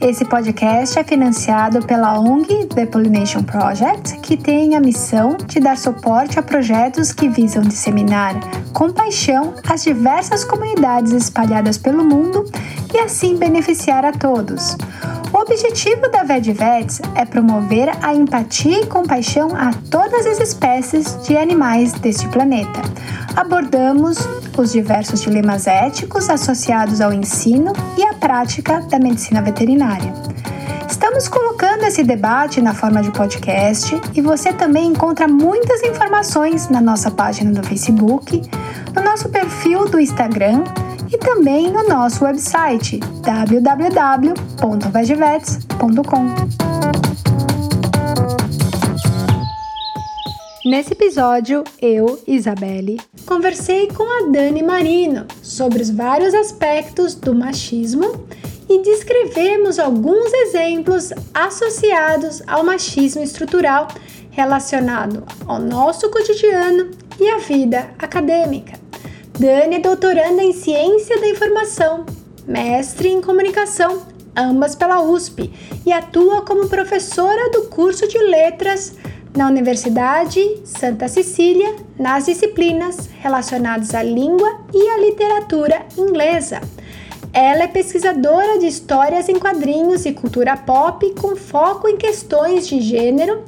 Esse podcast é financiado pela ONG The Pollination Project, que tem a missão de dar suporte a projetos que visam disseminar com paixão as diversas comunidades espalhadas pelo mundo e assim beneficiar a todos. O objetivo da VetVets é promover a empatia e compaixão a todas as espécies de animais deste planeta. Abordamos os diversos dilemas éticos associados ao ensino e à prática da medicina veterinária. Estamos colocando esse debate na forma de podcast e você também encontra muitas informações na nossa página do Facebook, no nosso perfil do Instagram e também no nosso website www.vegevets.com. Nesse episódio, eu, Isabelle, conversei com a Dani Marino sobre os vários aspectos do machismo e descrevemos alguns exemplos associados ao machismo estrutural relacionado ao nosso cotidiano e à vida acadêmica. Dani é doutoranda em Ciência da Informação, mestre em Comunicação, ambas pela USP, e atua como professora do curso de Letras na Universidade Santa Cecília nas disciplinas relacionadas à língua e à literatura inglesa. Ela é pesquisadora de histórias em quadrinhos e cultura pop com foco em questões de gênero,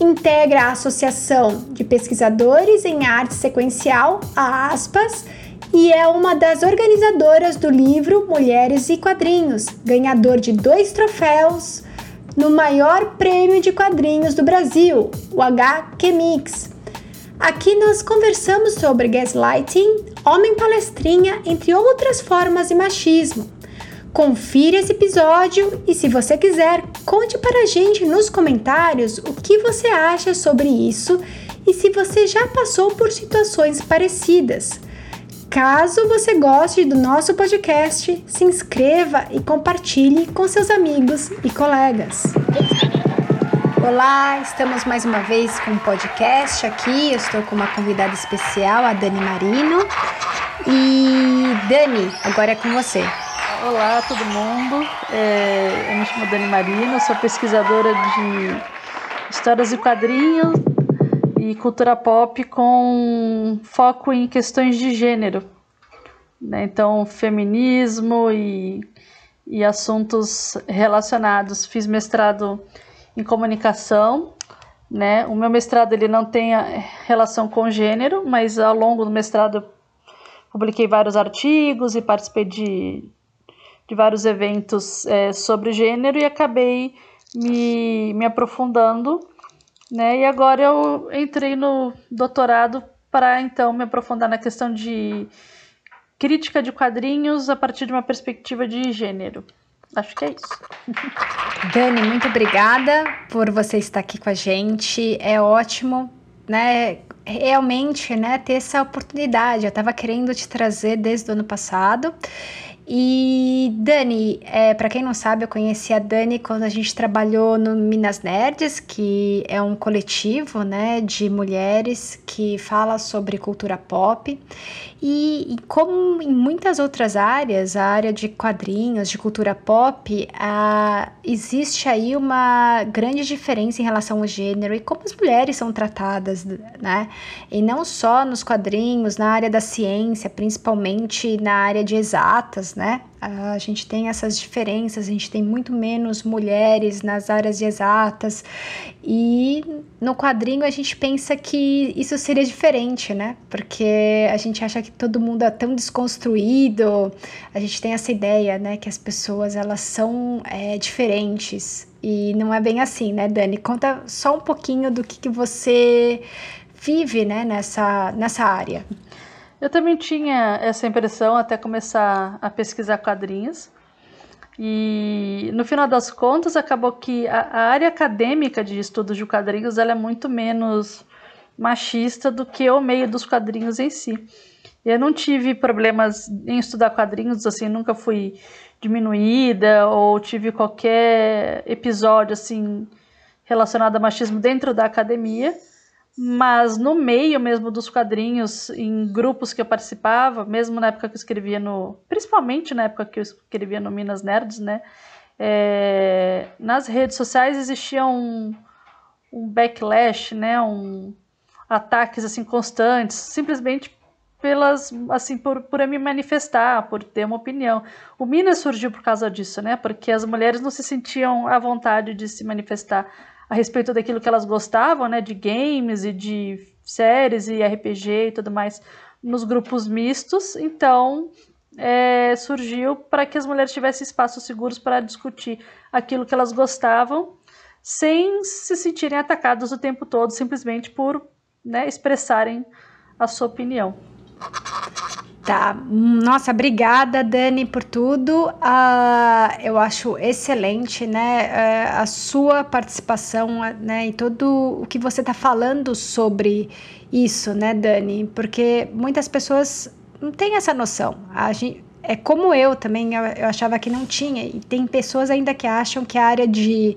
integra a Associação de Pesquisadores em Arte Sequencial, a ASPAS, e é uma das organizadoras do livro Mulheres e Quadrinhos, ganhador de dois troféus no maior prêmio de quadrinhos do Brasil, o HQ Mix. Aqui nós conversamos sobre gaslighting, homem palestrinha, entre outras formas de machismo. Confira esse episódio e, se você quiser, conte para a gente nos comentários o que você acha sobre isso e se você já passou por situações parecidas. Caso você goste do nosso podcast, se inscreva e compartilhe com seus amigos e colegas. Olá, estamos mais uma vez com um podcast aqui. Eu estou com uma convidada especial, a Dani Marino. E Dani, agora é com você. Olá, todo mundo. É, eu me chamo Dani Marino, sou pesquisadora de histórias e quadrinhos e cultura pop com foco em questões de gênero. Né? Então, feminismo e, e assuntos relacionados. Fiz mestrado em comunicação. Né? O meu mestrado ele não tem relação com gênero, mas ao longo do mestrado publiquei vários artigos e participei de, de vários eventos é, sobre gênero e acabei me, me aprofundando né? E agora eu entrei no doutorado para então me aprofundar na questão de crítica de quadrinhos a partir de uma perspectiva de gênero. Acho que é isso. Dani, muito obrigada por você estar aqui com a gente. É ótimo, né? Realmente, né, ter essa oportunidade. Eu estava querendo te trazer desde o ano passado e Dani, é, para quem não sabe, eu conheci a Dani quando a gente trabalhou no Minas Nerds, que é um coletivo né, de mulheres que fala sobre cultura pop. E, e, como em muitas outras áreas, a área de quadrinhos, de cultura pop, a, existe aí uma grande diferença em relação ao gênero e como as mulheres são tratadas, né? E não só nos quadrinhos, na área da ciência, principalmente na área de exatas, né? A gente tem essas diferenças, a gente tem muito menos mulheres nas áreas exatas e no quadrinho a gente pensa que isso seria diferente, né? Porque a gente acha que todo mundo é tão desconstruído, a gente tem essa ideia, né, que as pessoas elas são é, diferentes e não é bem assim, né, Dani? Conta só um pouquinho do que, que você vive, né, nessa, nessa área. Eu também tinha essa impressão até começar a pesquisar quadrinhos. E no final das contas, acabou que a, a área acadêmica de estudos de quadrinhos ela é muito menos machista do que o meio dos quadrinhos em si. Eu não tive problemas em estudar quadrinhos, assim, nunca fui diminuída ou tive qualquer episódio assim relacionado a machismo dentro da academia, mas no meio mesmo dos quadrinhos, em grupos que eu participava, mesmo na época que eu escrevia no, principalmente na época que eu escrevia no Minas Nerds, né? É, nas redes sociais existia um, um backlash, né? Um ataques assim constantes, simplesmente pelas assim por, por eu me manifestar, por ter uma opinião. O Minas surgiu por causa disso, né? Porque as mulheres não se sentiam à vontade de se manifestar a respeito daquilo que elas gostavam, né, de games e de séries e RPG e tudo mais nos grupos mistos. Então, é, surgiu para que as mulheres tivessem espaços seguros para discutir aquilo que elas gostavam, sem se sentirem atacadas o tempo todo, simplesmente por né, expressarem a sua opinião. Tá, nossa, obrigada Dani por tudo. Uh, eu acho excelente, né, uh, a sua participação, né, e todo o que você está falando sobre isso, né, Dani, porque muitas pessoas não têm essa noção. A gente, é como eu também, eu, eu achava que não tinha, e tem pessoas ainda que acham que a área de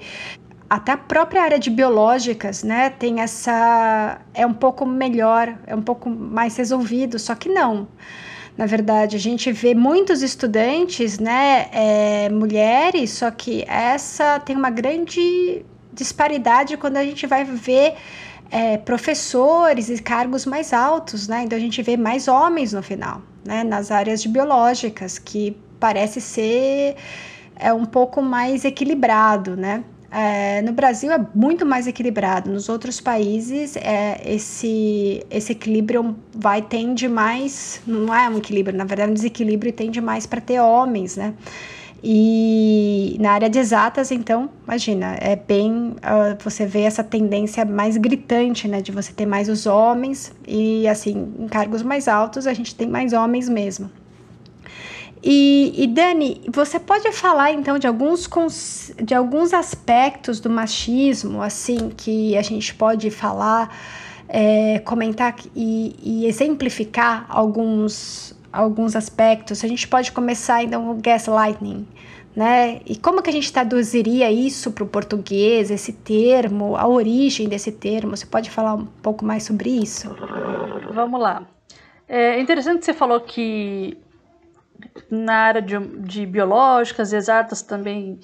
até a própria área de biológicas, né, tem essa é um pouco melhor, é um pouco mais resolvido, só que não. Na verdade, a gente vê muitos estudantes, né, é, mulheres, só que essa tem uma grande disparidade quando a gente vai ver é, professores e cargos mais altos, né? Então a gente vê mais homens no final, né? Nas áreas de biológicas, que parece ser é um pouco mais equilibrado, né? É, no Brasil é muito mais equilibrado. Nos outros países, é, esse, esse equilíbrio vai tende mais. Não é um equilíbrio, na verdade, é um desequilíbrio tende mais para ter homens, né? E na área de exatas, então, imagina, é bem. Uh, você vê essa tendência mais gritante, né? De você ter mais os homens, e assim, em cargos mais altos, a gente tem mais homens mesmo. E, e, Dani, você pode falar então de alguns, de alguns aspectos do machismo, assim, que a gente pode falar, é, comentar e, e, exemplificar alguns, alguns aspectos? A gente pode começar então com gaslighting, né? E como que a gente traduziria isso para o português, esse termo, a origem desse termo? Você pode falar um pouco mais sobre isso? Vamos lá. É interessante que você falou que na área de, de biológicas, exatas também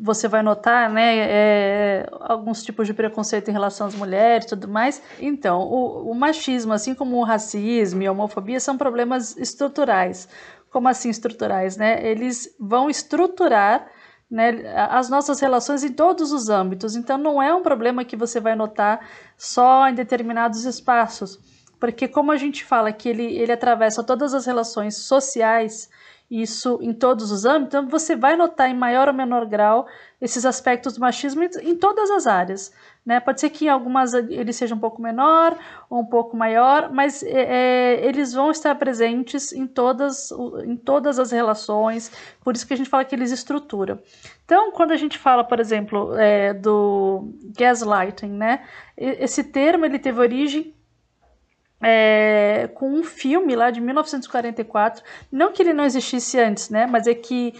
você vai notar, né, é, alguns tipos de preconceito em relação às mulheres e tudo mais. Então, o, o, machismo, assim como o racismo e a homofobia, são problemas estruturais. Como assim estruturais, né? Eles vão estruturar né, as nossas relações em todos os âmbitos. Então, não é um problema que você vai notar só em determinados espaços porque como a gente fala que ele, ele atravessa todas as relações sociais, isso em todos os âmbitos, então você vai notar em maior ou menor grau esses aspectos do machismo em todas as áreas. Né? Pode ser que em algumas ele seja um pouco menor ou um pouco maior, mas é, é, eles vão estar presentes em todas, em todas as relações, por isso que a gente fala que eles estruturam. Então, quando a gente fala, por exemplo, é, do gaslighting, né? esse termo ele teve origem é, com um filme lá de 1944. Não que ele não existisse antes, né? Mas é que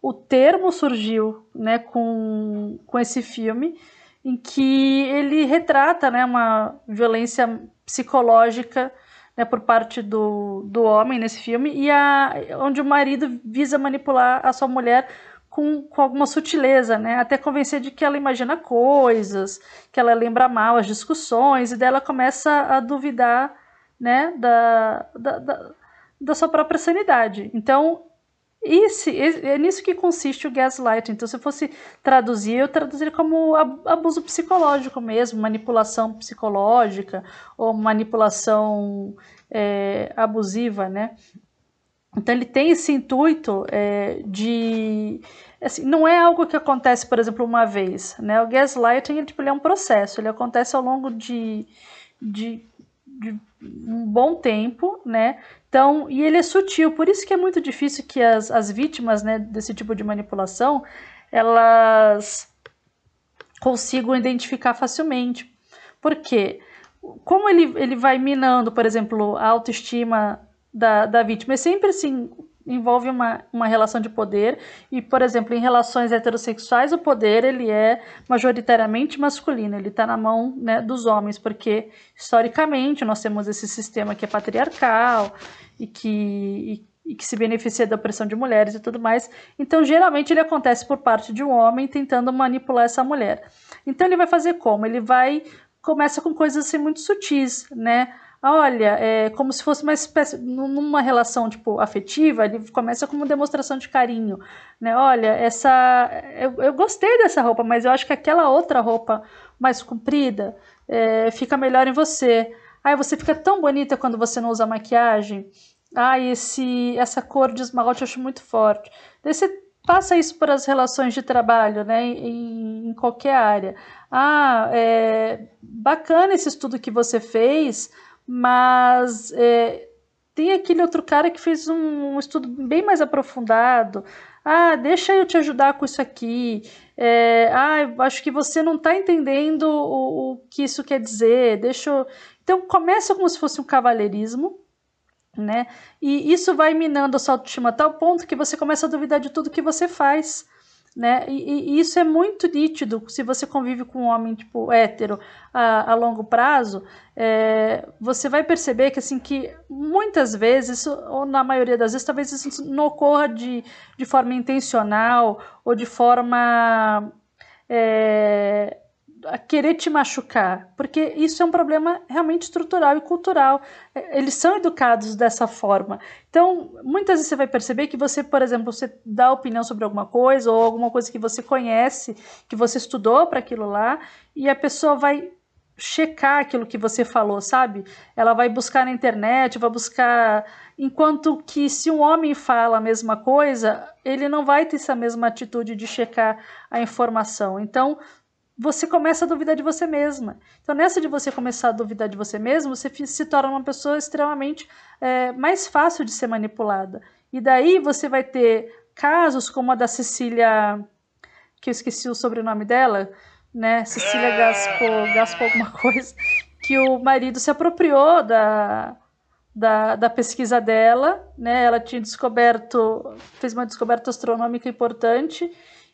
o termo surgiu né, com, com esse filme, em que ele retrata né, uma violência psicológica né, por parte do, do homem nesse filme, e a, onde o marido visa manipular a sua mulher com, com alguma sutileza, né? Até convencer de que ela imagina coisas, que ela lembra mal as discussões, e dela começa a duvidar, né, da, da, da, da sua própria sanidade. Então, esse, é nisso que consiste o gaslighting. Então, se eu fosse traduzir, eu traduziria como abuso psicológico mesmo, manipulação psicológica ou manipulação é, abusiva, né? Então ele tem esse intuito é, de assim, não é algo que acontece, por exemplo, uma vez. Né? O gaslighting ele, tipo, ele é um processo, ele acontece ao longo de, de, de, um bom tempo, né? Então, e ele é sutil, por isso que é muito difícil que as, as vítimas né, desse tipo de manipulação elas consigam identificar facilmente. Por quê? Como ele, ele vai minando, por exemplo, a autoestima da, da vítima, é sempre assim, envolve uma, uma relação de poder e, por exemplo, em relações heterossexuais, o poder ele é majoritariamente masculino, ele está na mão né, dos homens, porque historicamente nós temos esse sistema que é patriarcal e que, e, e que se beneficia da opressão de mulheres e tudo mais. Então, geralmente, ele acontece por parte de um homem tentando manipular essa mulher. Então, ele vai fazer como? Ele vai começa com coisas assim muito sutis, né? Olha, é como se fosse uma espécie, numa relação tipo afetiva, ele começa como demonstração de carinho, né? Olha, essa, eu, eu gostei dessa roupa, mas eu acho que aquela outra roupa mais comprida é, fica melhor em você. Ai, você fica tão bonita quando você não usa maquiagem. Ai, esse, essa cor de esmalte eu acho muito forte. Daí você passa isso para as relações de trabalho, né, em, em qualquer área. Ah, é bacana esse estudo que você fez, mas é, tem aquele outro cara que fez um, um, estudo bem mais aprofundado. Ah, deixa eu te ajudar com isso aqui. É, ah, acho que você não está entendendo o, o, que isso quer dizer. Deixa eu... Então começa como se fosse um cavalheirismo, né? E isso vai minando a sua autoestima a tal ponto que você começa a duvidar de tudo que você faz né? E, e, isso é muito nítido se você convive com um homem tipo hétero a, a longo prazo, é, você vai perceber que assim que muitas vezes, ou na maioria das vezes, talvez isso não ocorra de, de forma intencional ou de forma é, a querer te machucar, porque isso é um problema realmente estrutural e cultural. É, eles são educados dessa forma. Então, muitas vezes você vai perceber que você, por exemplo, você dá opinião sobre alguma coisa ou alguma coisa que você conhece, que você estudou para aquilo lá, e a pessoa vai checar aquilo que você falou, sabe? Ela vai buscar na internet, vai buscar. Enquanto que se um homem fala a mesma coisa, ele não vai ter essa mesma atitude de checar a informação. Então, você começa a duvidar de você mesma. Então, nessa de você começar a duvidar de você mesmo, você se torna uma pessoa extremamente é, mais fácil de ser manipulada. E daí você vai ter casos como a da Cecília, que eu esqueci o sobrenome dela, né? Cecília Gaspar, Gaspar alguma coisa, que o marido se apropriou da, da, da, pesquisa dela, né? Ela tinha descoberto, fez uma descoberta astronômica importante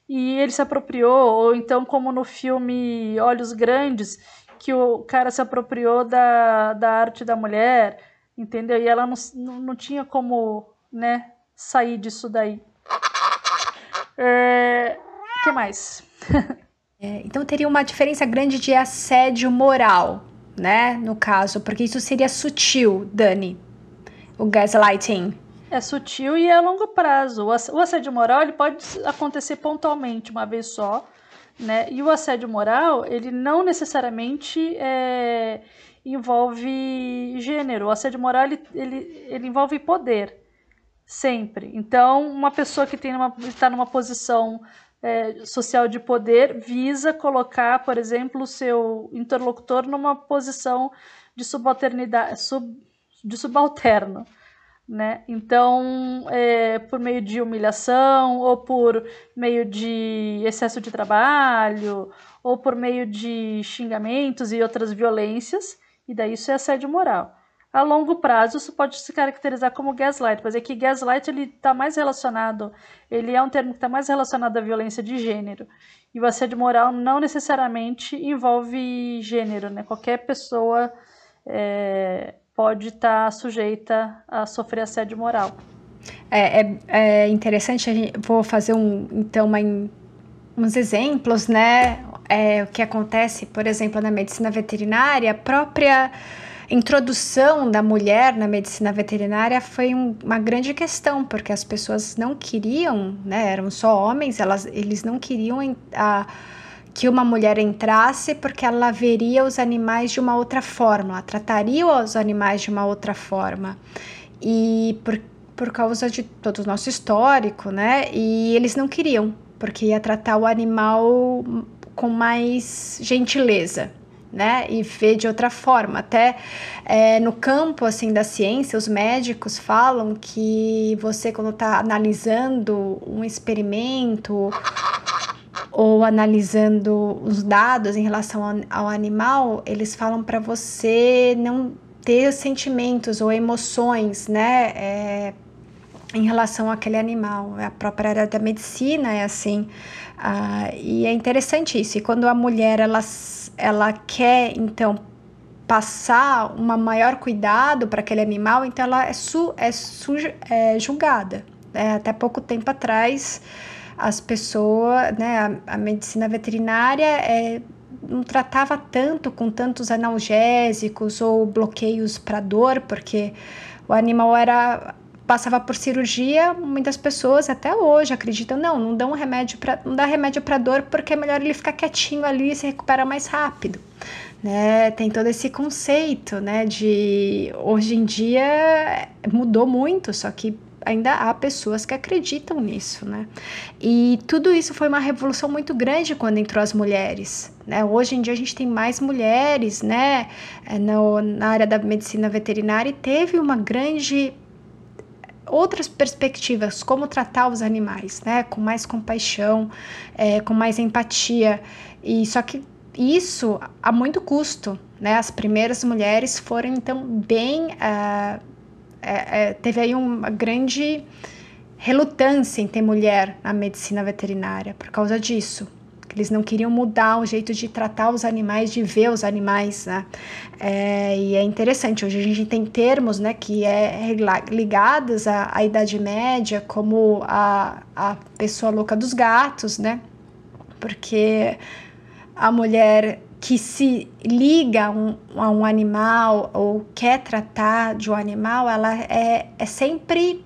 e ele se apropriou, ou então como no filme Olhos Grandes, que o cara se apropriou da, da arte da mulher, entendeu? E ela não, não, tinha como, né, sair disso daí. O é, que mais? é, então teria uma diferença grande de assédio moral, né, no caso, porque isso seria sutil, Dani, o gaslighting é sutil e é a longo prazo. O assédio moral ele pode acontecer pontualmente, uma vez só, né? E o assédio moral ele não necessariamente é, envolve gênero. O assédio moral ele, ele, ele envolve poder, sempre. Então, uma pessoa que está numa posição é, social de poder visa colocar, por exemplo, o seu interlocutor numa posição de subalternidade, sub, de subalterno né? Então, é, por meio de humilhação, ou por meio de excesso de trabalho, ou por meio de xingamentos e outras violências, e daí isso é assédio moral. A longo prazo, isso pode se caracterizar como gaslight, mas é que gaslight ele está mais relacionado, ele é um termo que está mais relacionado à violência de gênero. E o assédio moral não necessariamente envolve gênero, né? Qualquer pessoa é, pode estar tá sujeita a sofrer assédio moral. É, é, é interessante, a gente, vou fazer um, então uma, uns exemplos, né? É, o que acontece, por exemplo, na medicina veterinária, a própria introdução da mulher na medicina veterinária foi um, uma grande questão, porque as pessoas não queriam, né? Eram só homens, elas, eles não queriam a que uma mulher entrasse porque ela veria os animais de uma outra forma, ela trataria os animais de uma outra forma. E por, por causa de todo o nosso histórico, né? E eles não queriam, porque ia tratar o animal com mais gentileza. Né, e ver de outra forma. Até é, no campo assim da ciência, os médicos falam que você quando está analisando um experimento ou analisando os dados em relação ao, animal, eles falam para você não ter sentimentos ou emoções, né? É, em relação àquele animal. A própria área da medicina é assim. Uh, e é interessante isso. E quando a mulher ela, ela quer, então, passar uma maior cuidado para aquele animal, então ela é, su, é, su, é julgada. É, até pouco tempo atrás, as pessoas, né, a, a medicina veterinária é, não tratava tanto com tantos analgésicos ou bloqueios para dor, porque o animal era passava por cirurgia, muitas pessoas até hoje acreditam não, não dão remédio para não dá remédio para dor porque é melhor ele ficar quietinho ali e se recupera mais rápido. Né, tem todo esse conceito, né, de hoje em dia mudou muito, só que ainda há pessoas que acreditam nisso, né? E tudo isso foi uma revolução muito grande quando entrou as mulheres, né? Hoje em dia a gente tem mais mulheres, né, é, no, na área da medicina veterinária e teve uma grande outras perspectivas, como tratar os animais, né, com mais compaixão, é, com mais empatia. E só que isso a muito custo, né? As primeiras mulheres foram então bem uh, é, é, teve aí uma grande relutância em ter mulher na medicina veterinária por causa disso. Eles não queriam mudar o jeito de tratar os animais, de ver os animais, né? É, e é interessante, hoje a gente tem termos, né, que é ligados à, à Idade Média, como a, a pessoa louca dos gatos, né? Porque a mulher que se liga a um, a um animal ou quer tratar de um animal, ela é, é sempre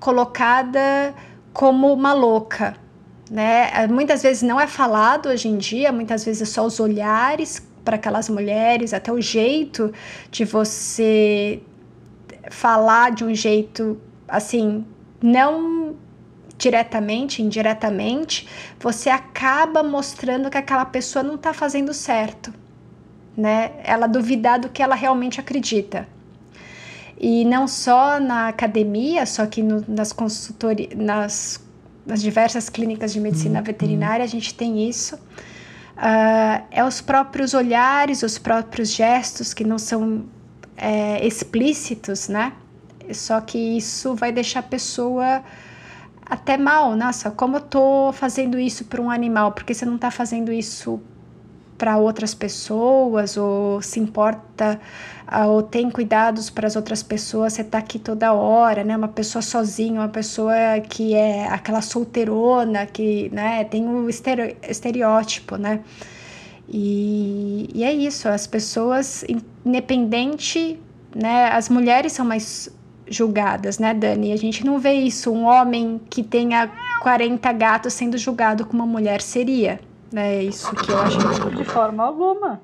colocada como uma louca, né? Muitas vezes não é falado hoje em dia, muitas vezes só os olhares para aquelas mulheres, até o jeito de você falar de um jeito assim, não diretamente, indiretamente, você acaba mostrando que aquela pessoa não está fazendo certo, né? Ela duvidar do que ela realmente acredita. E não só na academia, só que no, nas consultorias, nas, nas diversas clínicas de medicina uhum. veterinária, a gente tem isso. Uh, é os próprios olhares, os próprios gestos que não são é, explícitos, né? Só que isso vai deixar a pessoa até mal. Nossa, como eu tô fazendo isso para um animal? Porque você não está fazendo isso para outras pessoas ou se importa uh, ou tem cuidados para as outras pessoas, você está aqui toda hora, né? Uma pessoa sozinha, uma pessoa que é aquela solteirona que, né, tem o um estereótipo, né? E, e é isso, as pessoas independente, né, as mulheres são mais julgadas, né, Dani? A gente não vê isso, um homem que tenha 40 gatos sendo julgado como uma mulher seria. Né? É isso que eu acho. De forma alguma.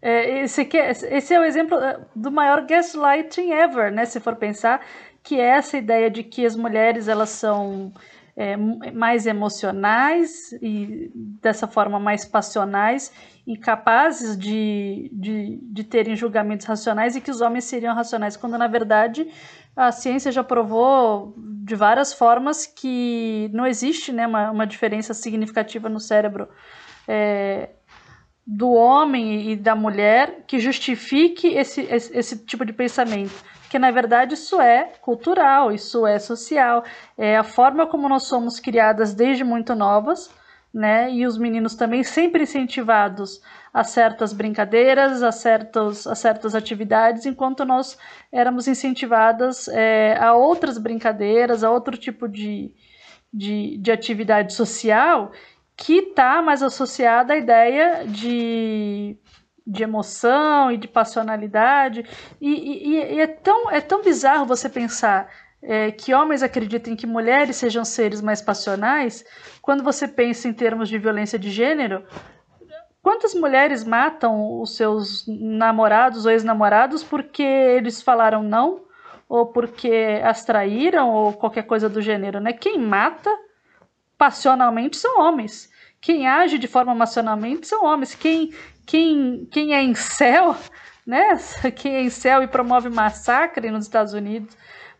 É, esse, é, esse é o exemplo é, do maior gaslighting ever, né? Se for pensar, que é essa ideia de que as mulheres elas são é, mais emocionais e dessa forma mais passionais incapazes de, de, de terem julgamentos racionais e que os homens seriam racionais, quando na verdade a ciência já provou de várias formas que não existe né, uma, uma diferença significativa no cérebro é, do homem e da mulher que justifique esse, esse, esse tipo de pensamento. Que na verdade isso é cultural, isso é social, é a forma como nós somos criadas desde muito novas né? E os meninos também sempre incentivados a certas brincadeiras, a, certos, a certas atividades, enquanto nós éramos incentivadas é, a outras brincadeiras, a outro tipo de, de, de atividade social que está mais associada à ideia de, de emoção e de passionalidade. E, e, e, é, tão, é tão bizarro você pensar é, que homens acreditem que mulheres sejam seres mais passionais, quando você pensa em termos de violência de gênero, quantas mulheres matam os seus namorados ou ex-namorados porque eles falaram não? Ou porque as traíram ou qualquer coisa do gênero, né? Quem mata passionalmente são homens. Quem age de forma passionalmente são homens. Quem, quem, quem é em céu, né? Quem é em céu e promove massacre nos Estados Unidos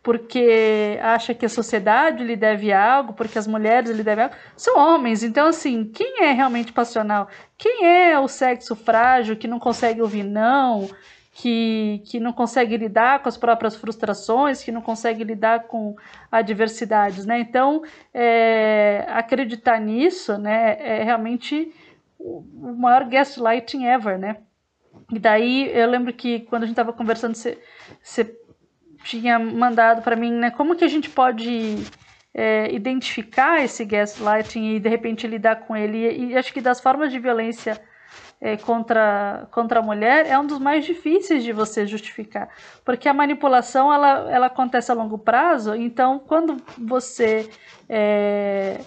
porque acha que a sociedade lhe deve algo, porque as mulheres lhe devem algo, são homens. Então, assim, quem é realmente passional? Quem é o sexo frágil que não consegue ouvir não? que, que não consegue lidar com as próprias frustrações, que não consegue lidar com adversidades, né? Então, é, acreditar nisso, né, é realmente o maior gaslighting ever, né? E daí eu lembro que quando a gente estava conversando, você tinha mandado para mim, né? Como que a gente pode é, identificar esse gaslighting e de repente lidar com ele? E, e acho que das formas de violência é, contra, contra a mulher é um dos mais difíceis de você justificar, porque a manipulação ela, ela acontece a longo prazo, então quando você é,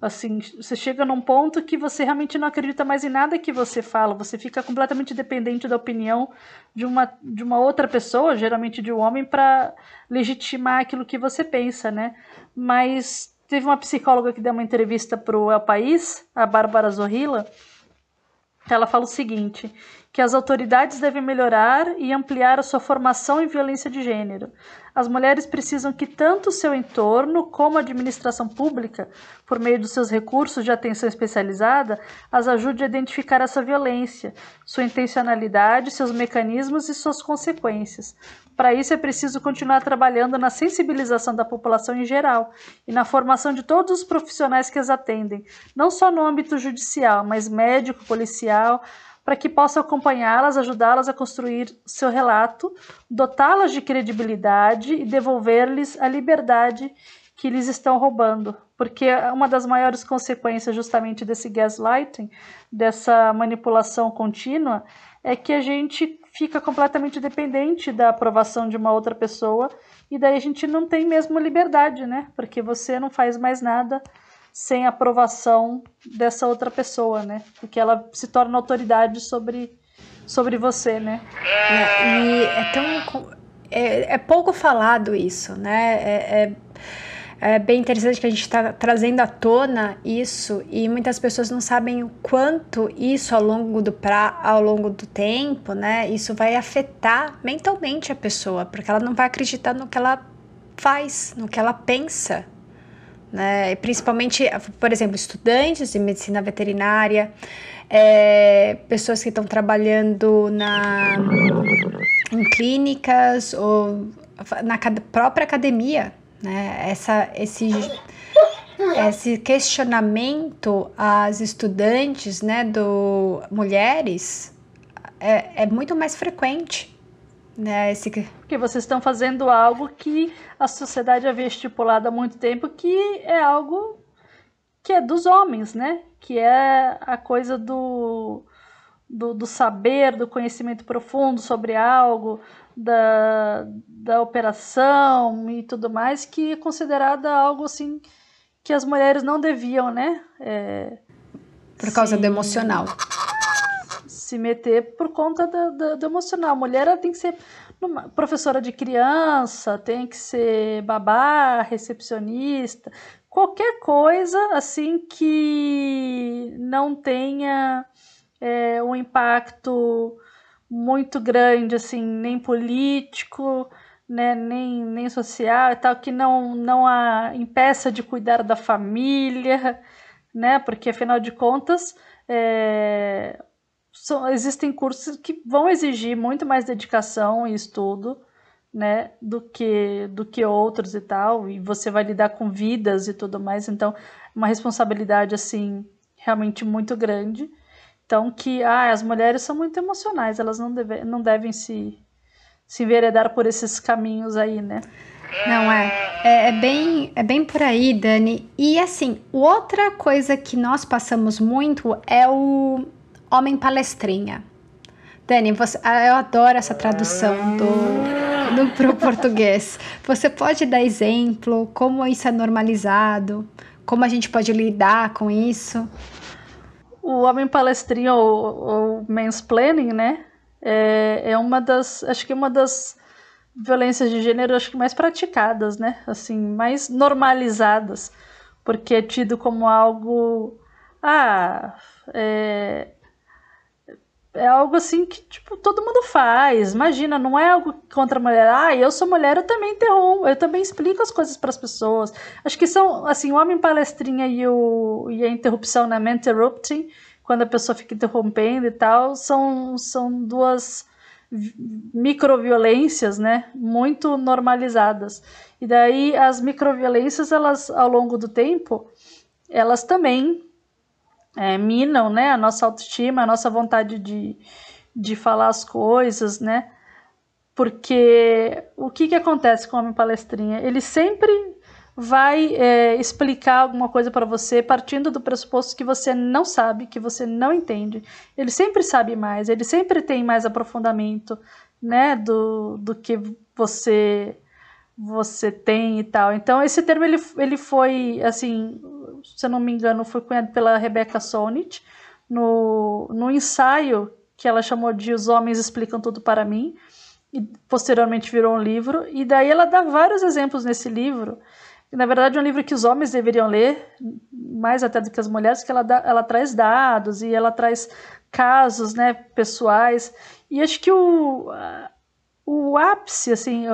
assim, você chega num ponto que você realmente não acredita mais em nada que você fala, você fica completamente dependente da opinião de uma, de uma outra pessoa, geralmente de um homem, para legitimar aquilo que você pensa, né? Mas teve uma psicóloga que deu uma entrevista para o El País, a Bárbara Zorrilla, ela fala o seguinte: que as autoridades devem melhorar e ampliar a sua formação em violência de gênero. As mulheres precisam que tanto o seu entorno como a administração pública, por meio dos seus recursos de atenção especializada, as ajude a identificar essa violência, sua intencionalidade, seus mecanismos e suas consequências. Para isso é preciso continuar trabalhando na sensibilização da população em geral e na formação de todos os profissionais que as atendem, não só no âmbito judicial, mas médico, policial, para que possa acompanhá-las, ajudá-las a construir seu relato, dotá-las de credibilidade e devolver-lhes a liberdade que lhes estão roubando. Porque uma das maiores consequências justamente desse gaslighting, dessa manipulação contínua, é que a gente fica completamente dependente da aprovação de uma outra pessoa e daí a gente não tem mesmo liberdade, né? Porque você não faz mais nada sem aprovação dessa outra pessoa, né? Porque ela se torna autoridade sobre, sobre você, né? É, e é tão. É, é, pouco falado isso, né? É, é, é bem interessante que a gente está trazendo à tona isso e muitas pessoas não sabem o quanto isso ao longo do pra, ao longo do tempo, né? Isso vai afetar mentalmente a pessoa, porque ela não vai acreditar no que ela faz, no que ela pensa, né? Principalmente, por exemplo, estudantes de medicina veterinária, é, pessoas que estão trabalhando na, em clínicas ou na própria academia. Né? Essa, esse, esse questionamento às estudantes, né, do mulheres, é, é muito mais frequente. Né, esse... Porque vocês estão fazendo algo que a sociedade havia estipulado há muito tempo que é algo que é dos homens, né? Que é a coisa do, do, do saber, do conhecimento profundo sobre algo, da, da operação e tudo mais, que é considerada algo assim que as mulheres não deviam, né? É, Por causa se... do emocional se meter por conta do, do, do emocional. Mulher tem que ser professora de criança, tem que ser babá, recepcionista, qualquer coisa assim que não tenha é, um impacto muito grande, assim, nem político, né, nem, nem social e tal, que não, não a impeça de cuidar da família, né, porque afinal de contas é, são, existem cursos que vão exigir muito mais dedicação e estudo, né, do que do que outros e tal, e você vai lidar com vidas e tudo mais, então uma responsabilidade assim realmente muito grande. Então que ah, as mulheres são muito emocionais, elas não, deve, não devem se se enveredar por esses caminhos aí, né? Não é. é. É, bem, é bem por aí, Dani. E assim, outra coisa que nós passamos muito é o Homem Palestrinha. Dani, você, ah, eu adoro essa tradução do, do pro português. Você pode dar exemplo, como isso é normalizado, como a gente pode lidar com isso? O homem palestrinha, ou, ou mansplaining, né? É, é uma das, acho que uma das violências de gênero acho que mais praticadas, né? Assim, mais normalizadas, porque é tido como algo, ah, é, é algo assim que, tipo, todo mundo faz. Imagina, não é algo contra a mulher. Ah, eu sou mulher, eu também interrompo, eu também explico as coisas para as pessoas. Acho que são, assim, o homem palestrinha e, o, e a interrupção, né, interrupting, quando a pessoa fica interrompendo e tal, são, são duas microviolências, né, muito normalizadas. E daí as microviolências, elas ao longo do tempo, elas também é, minam, né, a nossa autoestima, a nossa vontade de, de falar as coisas, né? Porque o que que acontece com o homem palestrinha? Ele sempre vai é, explicar alguma coisa para você partindo do pressuposto que você não sabe, que você não entende. Ele sempre sabe mais, ele sempre tem mais aprofundamento, né, do, do que você você tem e tal. Então esse termo ele, ele foi assim, se eu não me engano, foi cunhado pela Rebecca Solnit no, no ensaio que ela chamou de Os Homens Explicam Tudo para Mim, e posteriormente virou um livro, e daí ela dá vários exemplos nesse livro na verdade, é um livro que os homens deveriam ler, mais até do que as mulheres, que ela, dá, ela traz dados e ela traz casos né, pessoais. E acho que o, o ápice assim,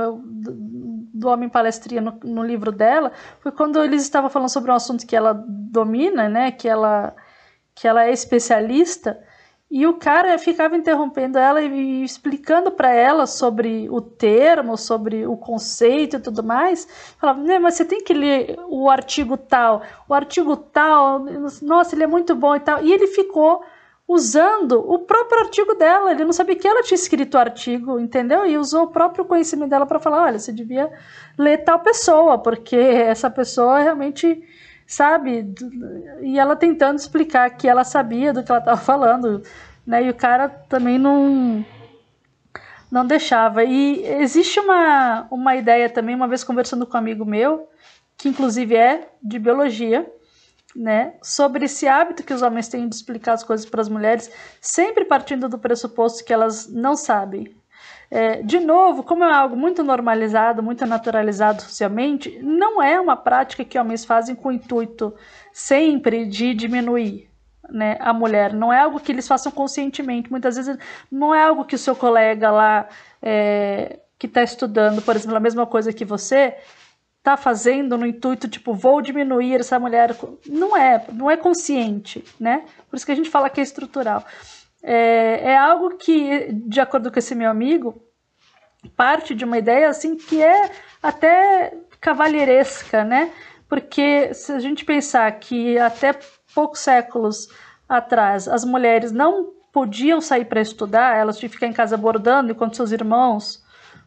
do Homem Palestrinha no, no livro dela foi quando eles estavam falando sobre um assunto que ela domina, né, que, ela, que ela é especialista, e o cara ficava interrompendo ela e explicando para ela sobre o termo, sobre o conceito e tudo mais. Falava, mas você tem que ler o artigo tal, o artigo tal, nossa, ele é muito bom e tal. E ele ficou usando o próprio artigo dela. Ele não sabia que ela tinha escrito o artigo, entendeu? E usou o próprio conhecimento dela para falar: olha, você devia ler tal pessoa, porque essa pessoa realmente sabe? E ela tentando explicar que ela sabia do que ela estava falando, né? E o cara também não não deixava. E existe uma, uma ideia também, uma vez conversando com um amigo meu, que inclusive é de biologia, né, sobre esse hábito que os homens têm de explicar as coisas para as mulheres, sempre partindo do pressuposto que elas não sabem. É, de novo, como é algo muito normalizado, muito naturalizado socialmente, não é uma prática que homens fazem com o intuito sempre de diminuir né, a mulher. Não é algo que eles façam conscientemente. Muitas vezes não é algo que o seu colega lá é, que está estudando, por exemplo, a mesma coisa que você, está fazendo no intuito tipo vou diminuir essa mulher. Não é, não é consciente, né? Por isso que a gente fala que é estrutural é, é algo que, de acordo com esse meu amigo, parte de uma ideia assim que é até cavalheiresca, né? Porque se a gente pensar que até poucos séculos atrás as mulheres não podiam sair para estudar, elas tinham que ficar em casa bordando enquanto seus irmãos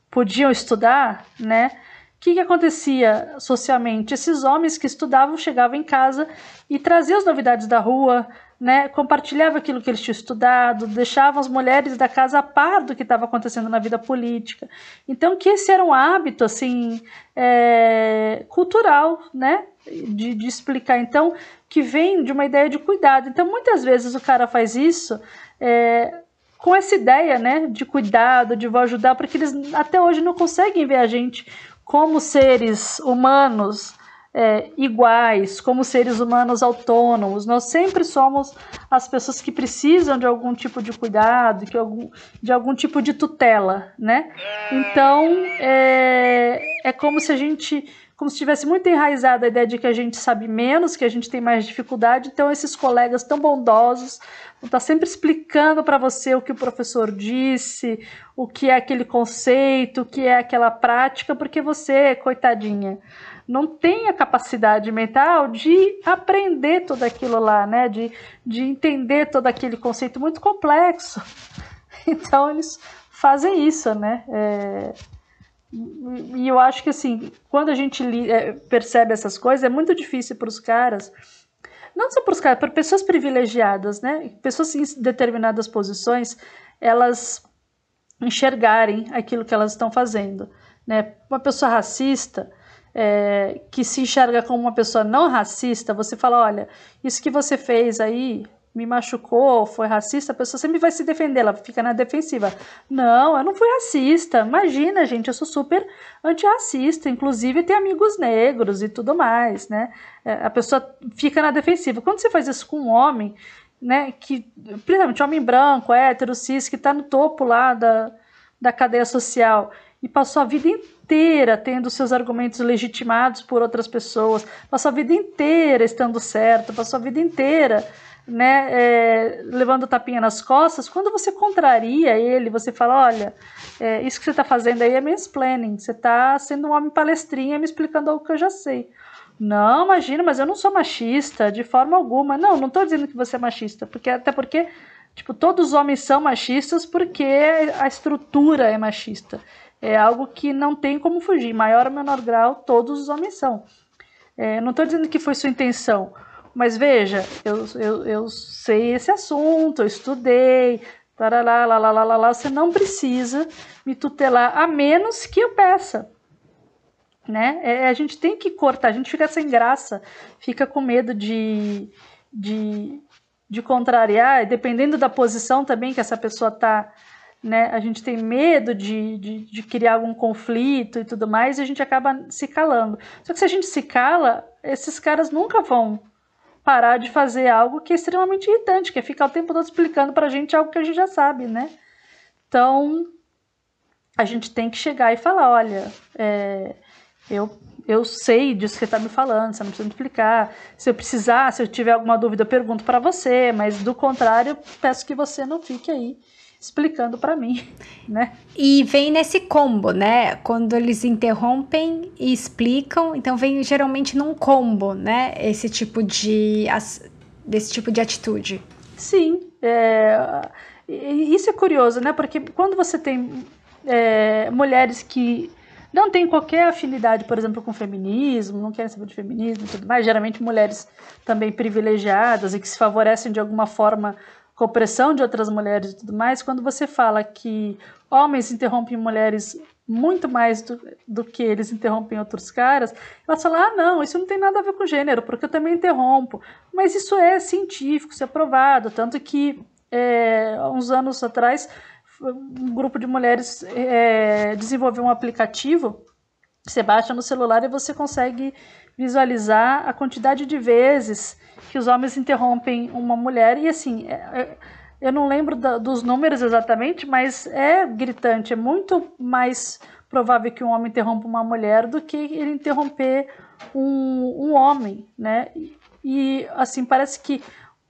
podiam estudar, né? O que, que acontecia socialmente? Esses homens que estudavam chegavam em casa e traziam as novidades da rua, né, compartilhava aquilo que eles tinham estudado, deixavam as mulheres da casa a par do que estava acontecendo na vida política. Então, que esse era um hábito assim é, cultural, né, de, de, explicar. Então, que vem de uma ideia de cuidado. Então, muitas vezes o cara faz isso é, com essa ideia, né, de cuidado, de vou ajudar, porque eles até hoje não conseguem ver a gente como seres humanos é, iguais, como seres humanos autônomos. Nós sempre somos as pessoas que precisam de algum tipo de cuidado, que algum, de algum tipo de tutela, né? Então é, é como se a gente como se tivesse muito enraizada a ideia de que a gente sabe menos, que a gente tem mais dificuldade. Então, esses colegas tão bondosos vão estar sempre explicando para você o que o professor disse, o que é aquele conceito, o que é aquela prática, porque você, coitadinha, não tem a capacidade mental de aprender tudo aquilo lá, né? De, de entender todo aquele conceito muito complexo. Então eles fazem isso, né? É, e eu acho que assim, quando a gente li, é, percebe essas coisas, é muito difícil para os caras, não só para os caras, para pessoas privilegiadas, né? Pessoas em determinadas posições, elas enxergarem aquilo que elas estão fazendo, né? Uma pessoa racista, é, que se enxerga como uma pessoa não racista, você fala, olha, isso que você fez aí me machucou, foi racista, a pessoa sempre vai se defender, ela fica na defensiva. Não, eu não fui racista. Imagina, gente, eu sou super antirracista, inclusive tem amigos negros e tudo mais, né? É, a pessoa fica na defensiva. Quando você faz isso com um homem, né, que, principalmente homem branco, hétero, cis, que está no topo lá da, da cadeia social e passou a vida inteira tendo seus argumentos legitimados por outras pessoas, passou a vida inteira estando certo, passou a vida inteira né, é, levando tapinha nas costas, quando você contraria ele, você fala, olha, é, isso que você está fazendo aí é mansplaining, você está sendo um homem palestrinha me explicando algo que eu já sei. Não, imagina, mas eu não sou machista, de forma alguma. Não, não estou dizendo que você é machista, porque até porque, tipo, todos os homens são machistas porque a estrutura é machista. É algo que não tem como fugir. Maior ou menor grau, todos os homens são. É, não estou dizendo que foi sua intenção, mas veja, eu, eu, eu sei esse assunto, eu estudei, tarará, lá, lá, lá, lá, você não precisa me tutelar, a menos que eu peça. Né? É, a gente tem que cortar, a gente fica sem graça, fica com medo de, de, de contrariar, dependendo da posição também que essa pessoa está né? A gente tem medo de, de, de, criar algum conflito e tudo mais, e a gente acaba se calando. Só que se a gente se cala, esses caras nunca vão parar de fazer algo que é extremamente irritante, que é ficar o tempo todo explicando para a gente algo que a gente já sabe, né? Então, a gente tem que chegar e falar, olha, é, eu, eu sei disso que você está me falando, você não precisa me explicar. Se eu precisar, se eu tiver alguma dúvida, eu pergunto para você, mas do contrário, peço que você não fique aí explicando para mim, né? E vem nesse combo, né? Quando eles interrompem e explicam, então vem geralmente num combo, né? Esse tipo de desse tipo de atitude. Sim, é, isso é curioso, né? Porque quando você tem é, mulheres que não têm qualquer afinidade, por exemplo, com feminismo, não querem saber de feminismo e tudo mais, geralmente mulheres também privilegiadas e que se favorecem de alguma forma opressão de outras mulheres e tudo mais, quando você fala que homens interrompem mulheres muito mais do, do que eles interrompem outros caras, elas falam: ah, não, isso não tem nada a ver com gênero, porque eu também interrompo. Mas isso é científico, isso é provado. Tanto que, é, uns anos atrás, um grupo de mulheres é, desenvolveu um aplicativo. Você baixa no celular e você consegue visualizar a quantidade de vezes que os homens interrompem uma mulher e assim, é, é, eu não lembro dos números exatamente, mas é gritante, é muito mais provável que um homem interrompa uma mulher do que ele interromper um, um homem, né? E assim, parece que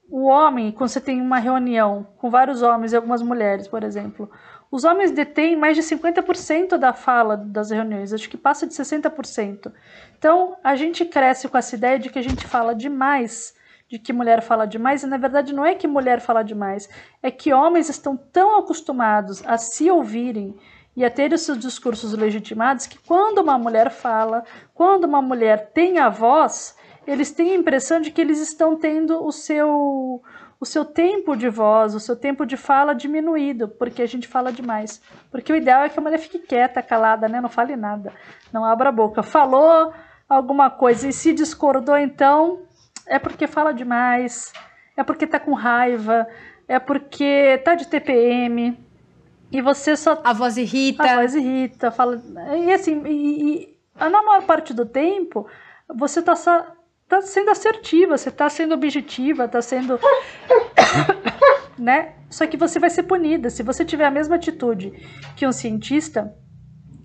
o homem, quando você tem uma reunião com vários homens e algumas mulheres, por exemplo, os homens detêm mais de 50% da fala das reuniões, acho que passa de 60%. Então, a gente cresce com essa ideia de que a gente fala demais de que mulher fala demais, e na verdade não é que mulher fala demais, é que homens estão tão acostumados a se ouvirem e a ter os seus discursos legitimados que quando uma mulher fala, quando uma mulher tem a voz, eles têm a impressão de que eles estão tendo o seu o seu tempo de voz, o seu tempo de fala diminuído, porque a gente fala demais. Porque o ideal é que a mulher fique quieta, calada, né? Não fale nada, não abra a boca. Falou alguma coisa e se discordou, então é porque fala demais, é porque tá com raiva, é porque tá de TPM. E você só. A voz irrita. A voz irrita, fala. E assim, e, e na maior parte do tempo, você tá, só, tá sendo assertiva, você tá sendo objetiva, tá sendo. né? Só que você vai ser punida. Se você tiver a mesma atitude que um cientista,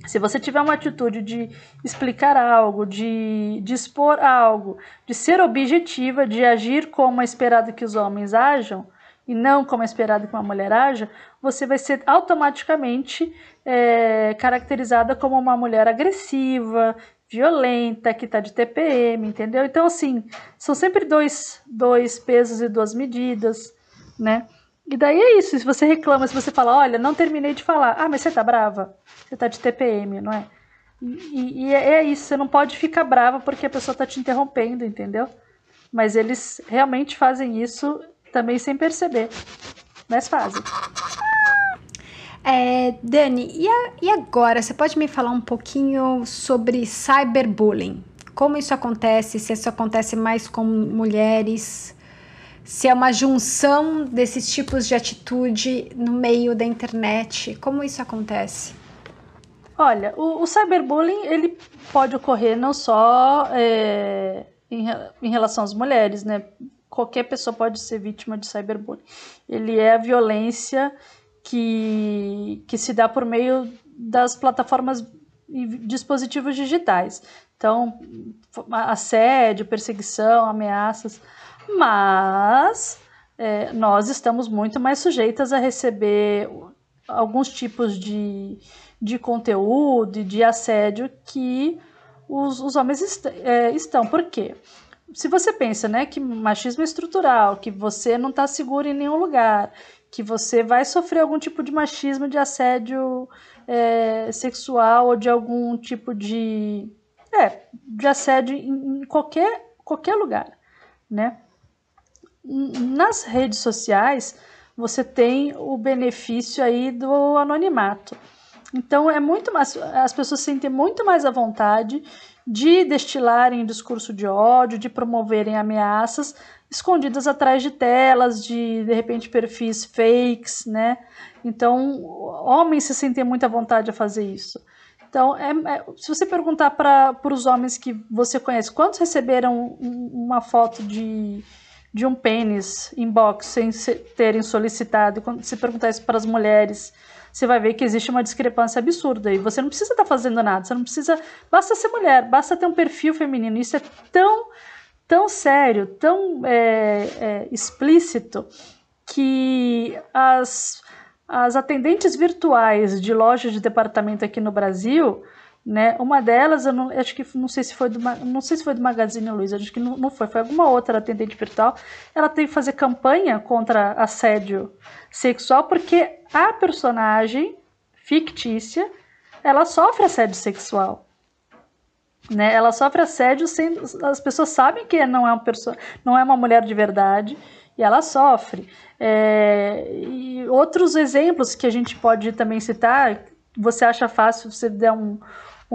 se você tiver uma atitude de explicar algo, de, de expor algo, de ser objetiva, de agir como é esperado que os homens ajam, e não como é esperado que uma mulher haja, você vai ser automaticamente é, caracterizada como uma mulher agressiva, violenta, que está de TPM, entendeu? Então, assim, são sempre dois, dois pesos e duas medidas, né? E daí é isso, se você reclama, se você fala, olha, não terminei de falar, ah, mas você tá brava? Você tá de TPM, não é? E, e é, é isso, você não pode ficar brava porque a pessoa tá te interrompendo, entendeu? Mas eles realmente fazem isso também sem perceber. Mas fazem. É, Dani, e, a, e agora? Você pode me falar um pouquinho sobre cyberbullying? Como isso acontece? Se isso acontece mais com mulheres? Se é uma junção desses tipos de atitude no meio da internet. Como isso acontece? Olha, o, o cyberbullying ele pode ocorrer não só é, em, em relação às mulheres, né? Qualquer pessoa pode ser vítima de cyberbullying. Ele é a violência que, que se dá por meio das plataformas e dispositivos digitais. Então, assédio, perseguição, ameaças mas é, nós estamos muito mais sujeitas a receber alguns tipos de, de conteúdo, de assédio que os, os homens est é, estão. Por quê? Se você pensa né, que machismo é estrutural, que você não está seguro em nenhum lugar, que você vai sofrer algum tipo de machismo, de assédio é, sexual ou de algum tipo de, é, de assédio em, em qualquer, qualquer lugar, né? Nas redes sociais, você tem o benefício aí do anonimato. Então é muito mais, as pessoas se sentem muito mais à vontade de destilarem discurso de ódio, de promoverem ameaças escondidas atrás de telas, de de repente perfis fakes, né? Então, homens se sentem muito à vontade a fazer isso. Então, é, é, se você perguntar para os homens que você conhece, quantos receberam uma foto de, de um pênis inbox sem terem solicitado, quando você perguntar isso para as mulheres, você vai ver que existe uma discrepância absurda. E você não precisa estar tá fazendo nada, você não precisa. Basta ser mulher, basta ter um perfil feminino. Isso é tão, tão sério, tão é, é, explícito, que as, as atendentes virtuais de lojas de departamento aqui no Brasil né? Uma delas, eu não, acho que não sei se foi do, não sei se foi do Magazine Luiza, acho que não, não foi, foi alguma outra atendente virtual. Ela teve que fazer campanha contra assédio sexual porque a personagem fictícia, ela sofre assédio sexual. Né? Ela sofre assédio sem as pessoas sabem que não é uma pessoa, não é uma mulher de verdade e ela sofre. É, e outros exemplos que a gente pode também citar, você acha fácil você der um,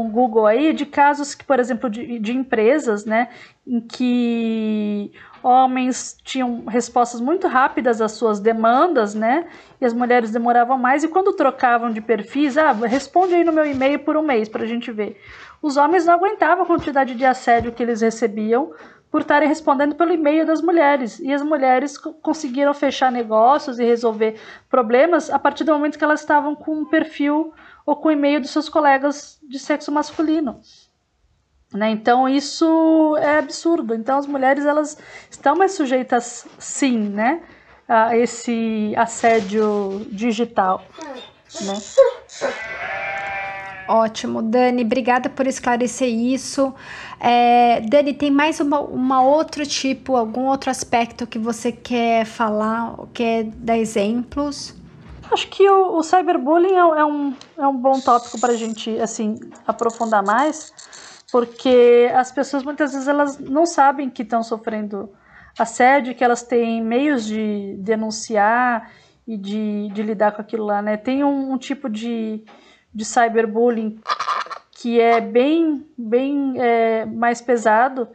um Google aí de casos que, por exemplo, de, de empresas, né, em que homens tinham respostas muito rápidas às suas demandas, né, e as mulheres demoravam mais, e quando trocavam de perfis, ah, responde aí no meu e-mail por um mês para a gente ver. Os homens não aguentavam a quantidade de assédio que eles recebiam por estarem respondendo pelo e-mail das mulheres. E as mulheres conseguiram fechar negócios e resolver problemas a partir do momento que elas estavam com um perfil ou com e-mail dos seus colegas de sexo masculino. Né? Então isso é absurdo. Então as mulheres elas estão mais sujeitas, sim, né, a esse assédio digital. Né? Ótimo, Dani, obrigada por esclarecer isso. É, Dani, tem mais uma, uma outro tipo, algum outro aspecto que você quer falar, quer dar exemplos? Acho que o, o cyberbullying é, é, um, é um bom tópico para a gente assim aprofundar mais, porque as pessoas muitas vezes elas não sabem que estão sofrendo assédio, que elas têm meios de denunciar e de, de lidar com aquilo lá, né? Tem um, um tipo de, de cyberbullying que é bem, bem é, mais pesado,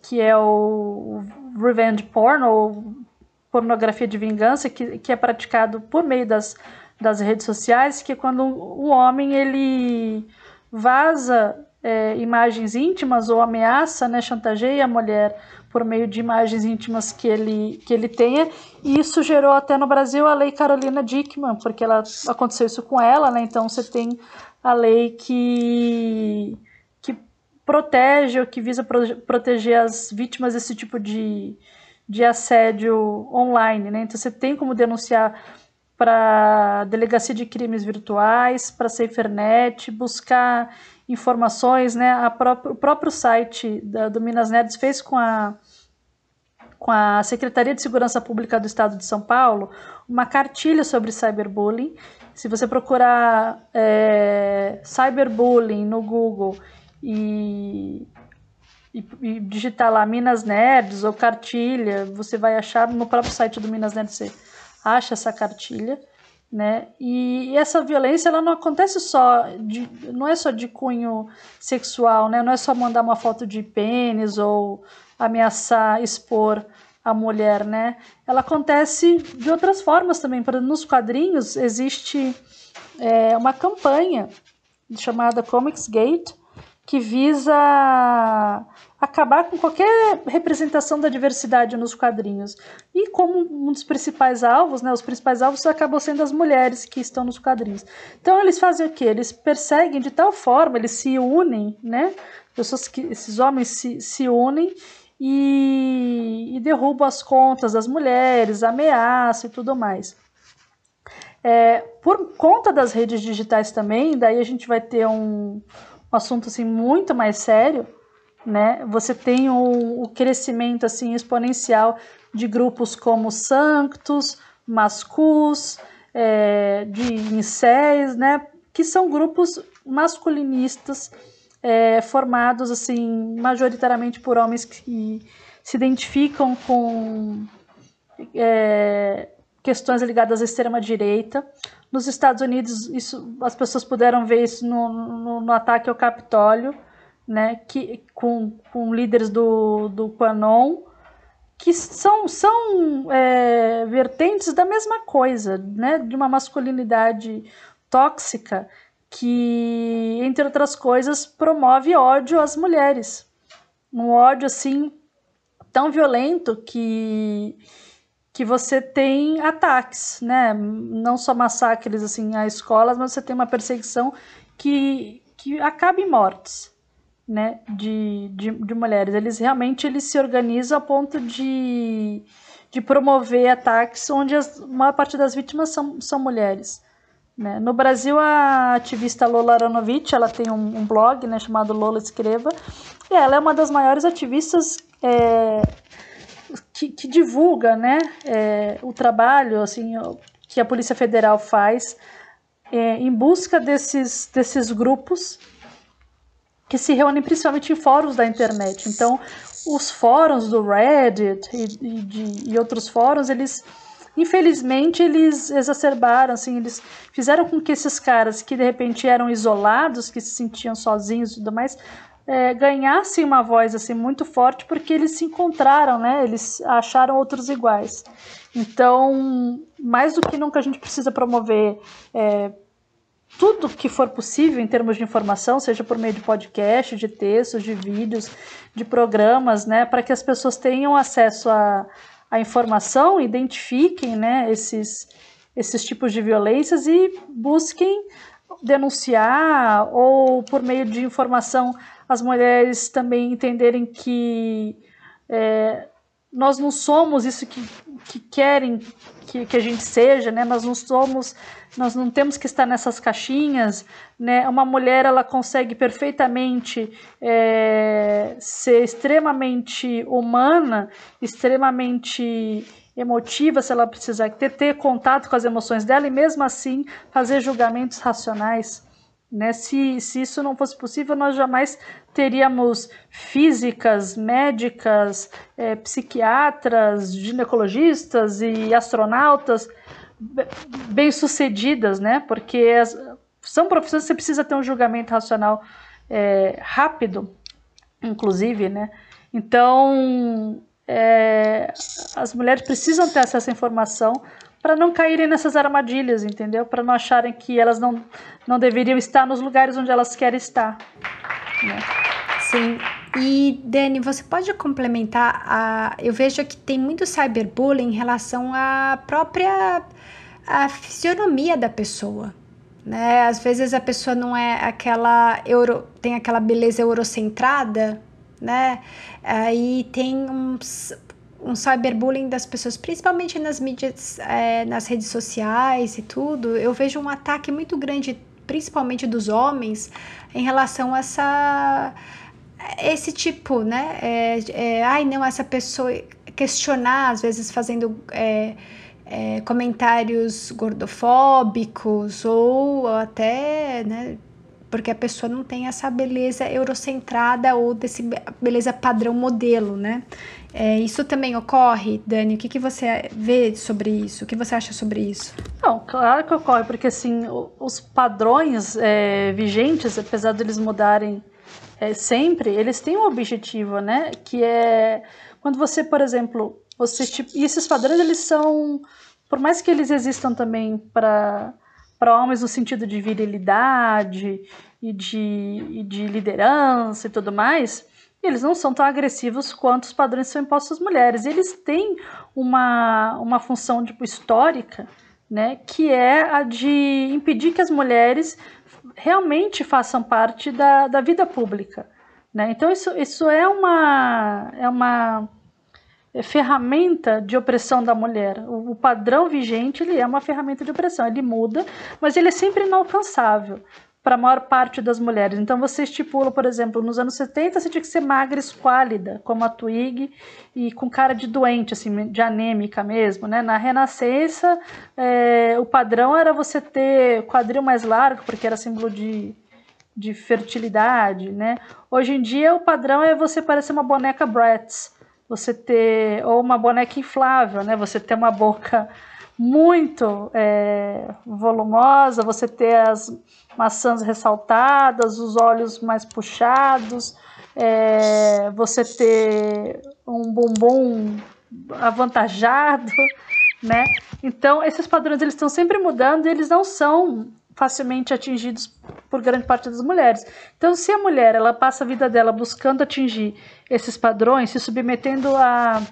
que é o revenge porn, ou pornografia de vingança que, que é praticado por meio das, das redes sociais, que é quando o homem ele vaza é, imagens íntimas ou ameaça, né, chantageia a mulher por meio de imagens íntimas que ele, que ele tenha, e isso gerou até no Brasil a lei Carolina Dickman, porque ela, aconteceu isso com ela, né, então você tem a lei que, que protege ou que visa pro, proteger as vítimas desse tipo de, de assédio online, né? Então você tem como denunciar para delegacia de crimes virtuais, para SaferNet, buscar informações, né? A próprio, o próprio site da, do Minas Nerds fez com a com a Secretaria de Segurança Pública do Estado de São Paulo uma cartilha sobre cyberbullying. Se você procurar é, cyberbullying no Google e e, e, digitar lá Minas Nerds ou cartilha, você vai achar no próprio site do Minas Nerds, você acha essa cartilha, né? E, e, essa violência ela não acontece só de, não é só de cunho sexual, né? Não é só mandar uma foto de pênis ou ameaçar expor a mulher, né? Ela acontece de outras formas também. Nos quadrinhos existe é, uma campanha chamada Comics Gate que visa acabar com qualquer representação da diversidade nos quadrinhos. E como um dos principais alvos, né, os principais alvos acabam sendo as mulheres que estão nos quadrinhos. Então eles fazem o quê? Eles perseguem de tal forma, eles se unem, né? Pessoas que esses homens se, se unem e, e derruba as contas das mulheres, ameaça e tudo mais. É, por conta das redes digitais também, daí a gente vai ter um, um assunto assim muito mais sério, né? Você tem o, o crescimento assim exponencial de grupos como Sanctus, Mascus, é, de incéis, né? Que são grupos masculinistas é, formados assim majoritariamente por homens que se identificam com é, questões ligadas à extrema direita. Nos Estados Unidos, isso, as pessoas puderam ver isso no, no, no ataque ao Capitólio, né, que, com, com líderes do, do Quanon, que são, são é, vertentes da mesma coisa, né, de uma masculinidade tóxica que, entre outras coisas, promove ódio às mulheres. Um ódio assim tão violento que que você tem ataques, né? Não só massacres assim a escolas, mas você tem uma perseguição que, que acaba em mortes, né? De, de, de mulheres. Eles realmente eles se organizam a ponto de, de promover ataques onde a maior parte das vítimas são, são mulheres. Né? No Brasil, a ativista Lola Aronovich, ela tem um, um, blog né, chamado Lola Escreva, e ela é uma das maiores ativistas é, que, que, divulga né, é, o trabalho assim, que a Polícia Federal faz é, em busca desses, desses grupos que se reúnem principalmente em fóruns da internet. Então, os fóruns do Reddit e, e, de, e outros fóruns, eles infelizmente eles exacerbaram, assim, eles fizeram com que esses caras que de repente eram isolados, que se sentiam sozinhos e tudo mais, é, ganhassem uma voz assim muito forte porque eles se encontraram, né? Eles acharam outros iguais. Então, mais do que nunca a gente precisa promover é, tudo que for possível em termos de informação, seja por meio de podcast, de textos, de vídeos, de programas, né, para que as pessoas tenham acesso a, a informação, identifiquem né, esses, esses tipos de violências e busquem denunciar ou por meio de informação as mulheres também entenderem que é, nós não somos isso que, que querem que, que a gente seja, né? Nós não somos, nós não temos que estar nessas caixinhas, né? Uma mulher ela consegue perfeitamente é, ser extremamente humana, extremamente emotiva, se ela precisar ter, ter contato com as emoções dela e mesmo assim fazer julgamentos racionais. Né? Se, se isso não fosse possível, nós jamais teríamos físicas, médicas, é, psiquiatras, ginecologistas e astronautas bem-sucedidas, né? Porque as, são profissões que você precisa ter um julgamento racional é, rápido, inclusive, né? Então, é, as mulheres precisam ter acesso à informação para não caírem nessas armadilhas, entendeu? Para não acharem que elas não, não deveriam estar nos lugares onde elas querem estar. Né? Sim. E, Dani, você pode complementar? A... Eu vejo que tem muito cyberbullying em relação à própria fisionomia da pessoa. Né? Às vezes a pessoa não é aquela euro, tem aquela beleza eurocentrada, né? Aí tem uns, um cyberbullying das pessoas, principalmente nas mídias, é, nas redes sociais e tudo, eu vejo um ataque muito grande, principalmente dos homens, em relação a essa esse tipo, né? É, é, ai, não, essa pessoa questionar, às vezes fazendo é, é comentários gordofóbicos ou até, né? Porque a pessoa não tem essa beleza eurocentrada ou desse beleza padrão modelo, né? É, isso também ocorre, Dani? O que, que você vê sobre isso? O que você acha sobre isso? Não, claro que ocorre, porque assim, os padrões é, vigentes, apesar de eles mudarem é, sempre, eles têm um objetivo, né? Que é quando você, por exemplo, você tipo, e esses padrões eles são, por mais que eles existam também para para homens no sentido de virilidade e de, e de liderança e tudo mais, eles não são tão agressivos quanto os padrões são impostos às mulheres. Eles têm uma, uma função tipo, histórica, né, que é a de impedir que as mulheres realmente façam parte da, da vida pública. Né? Então, isso, isso é uma, é uma ferramenta de opressão da mulher. O, o padrão vigente ele é uma ferramenta de opressão, ele muda, mas ele é sempre inalcançável para a maior parte das mulheres. Então você estipula, por exemplo, nos anos 70 você tinha que ser magra, esquálida, como a Twig, e com cara de doente, assim, de anêmica mesmo, né? Na Renascença, é, o padrão era você ter quadril mais largo, porque era símbolo de, de fertilidade, né? Hoje em dia o padrão é você parecer uma boneca Bratz, você ter ou uma boneca inflável, né? Você ter uma boca muito é, volumosa, você ter as maçãs ressaltadas, os olhos mais puxados, é, você ter um bumbum avantajado, né? Então esses padrões eles estão sempre mudando e eles não são facilmente atingidos por grande parte das mulheres. Então, se a mulher ela passa a vida dela buscando atingir esses padrões, se submetendo a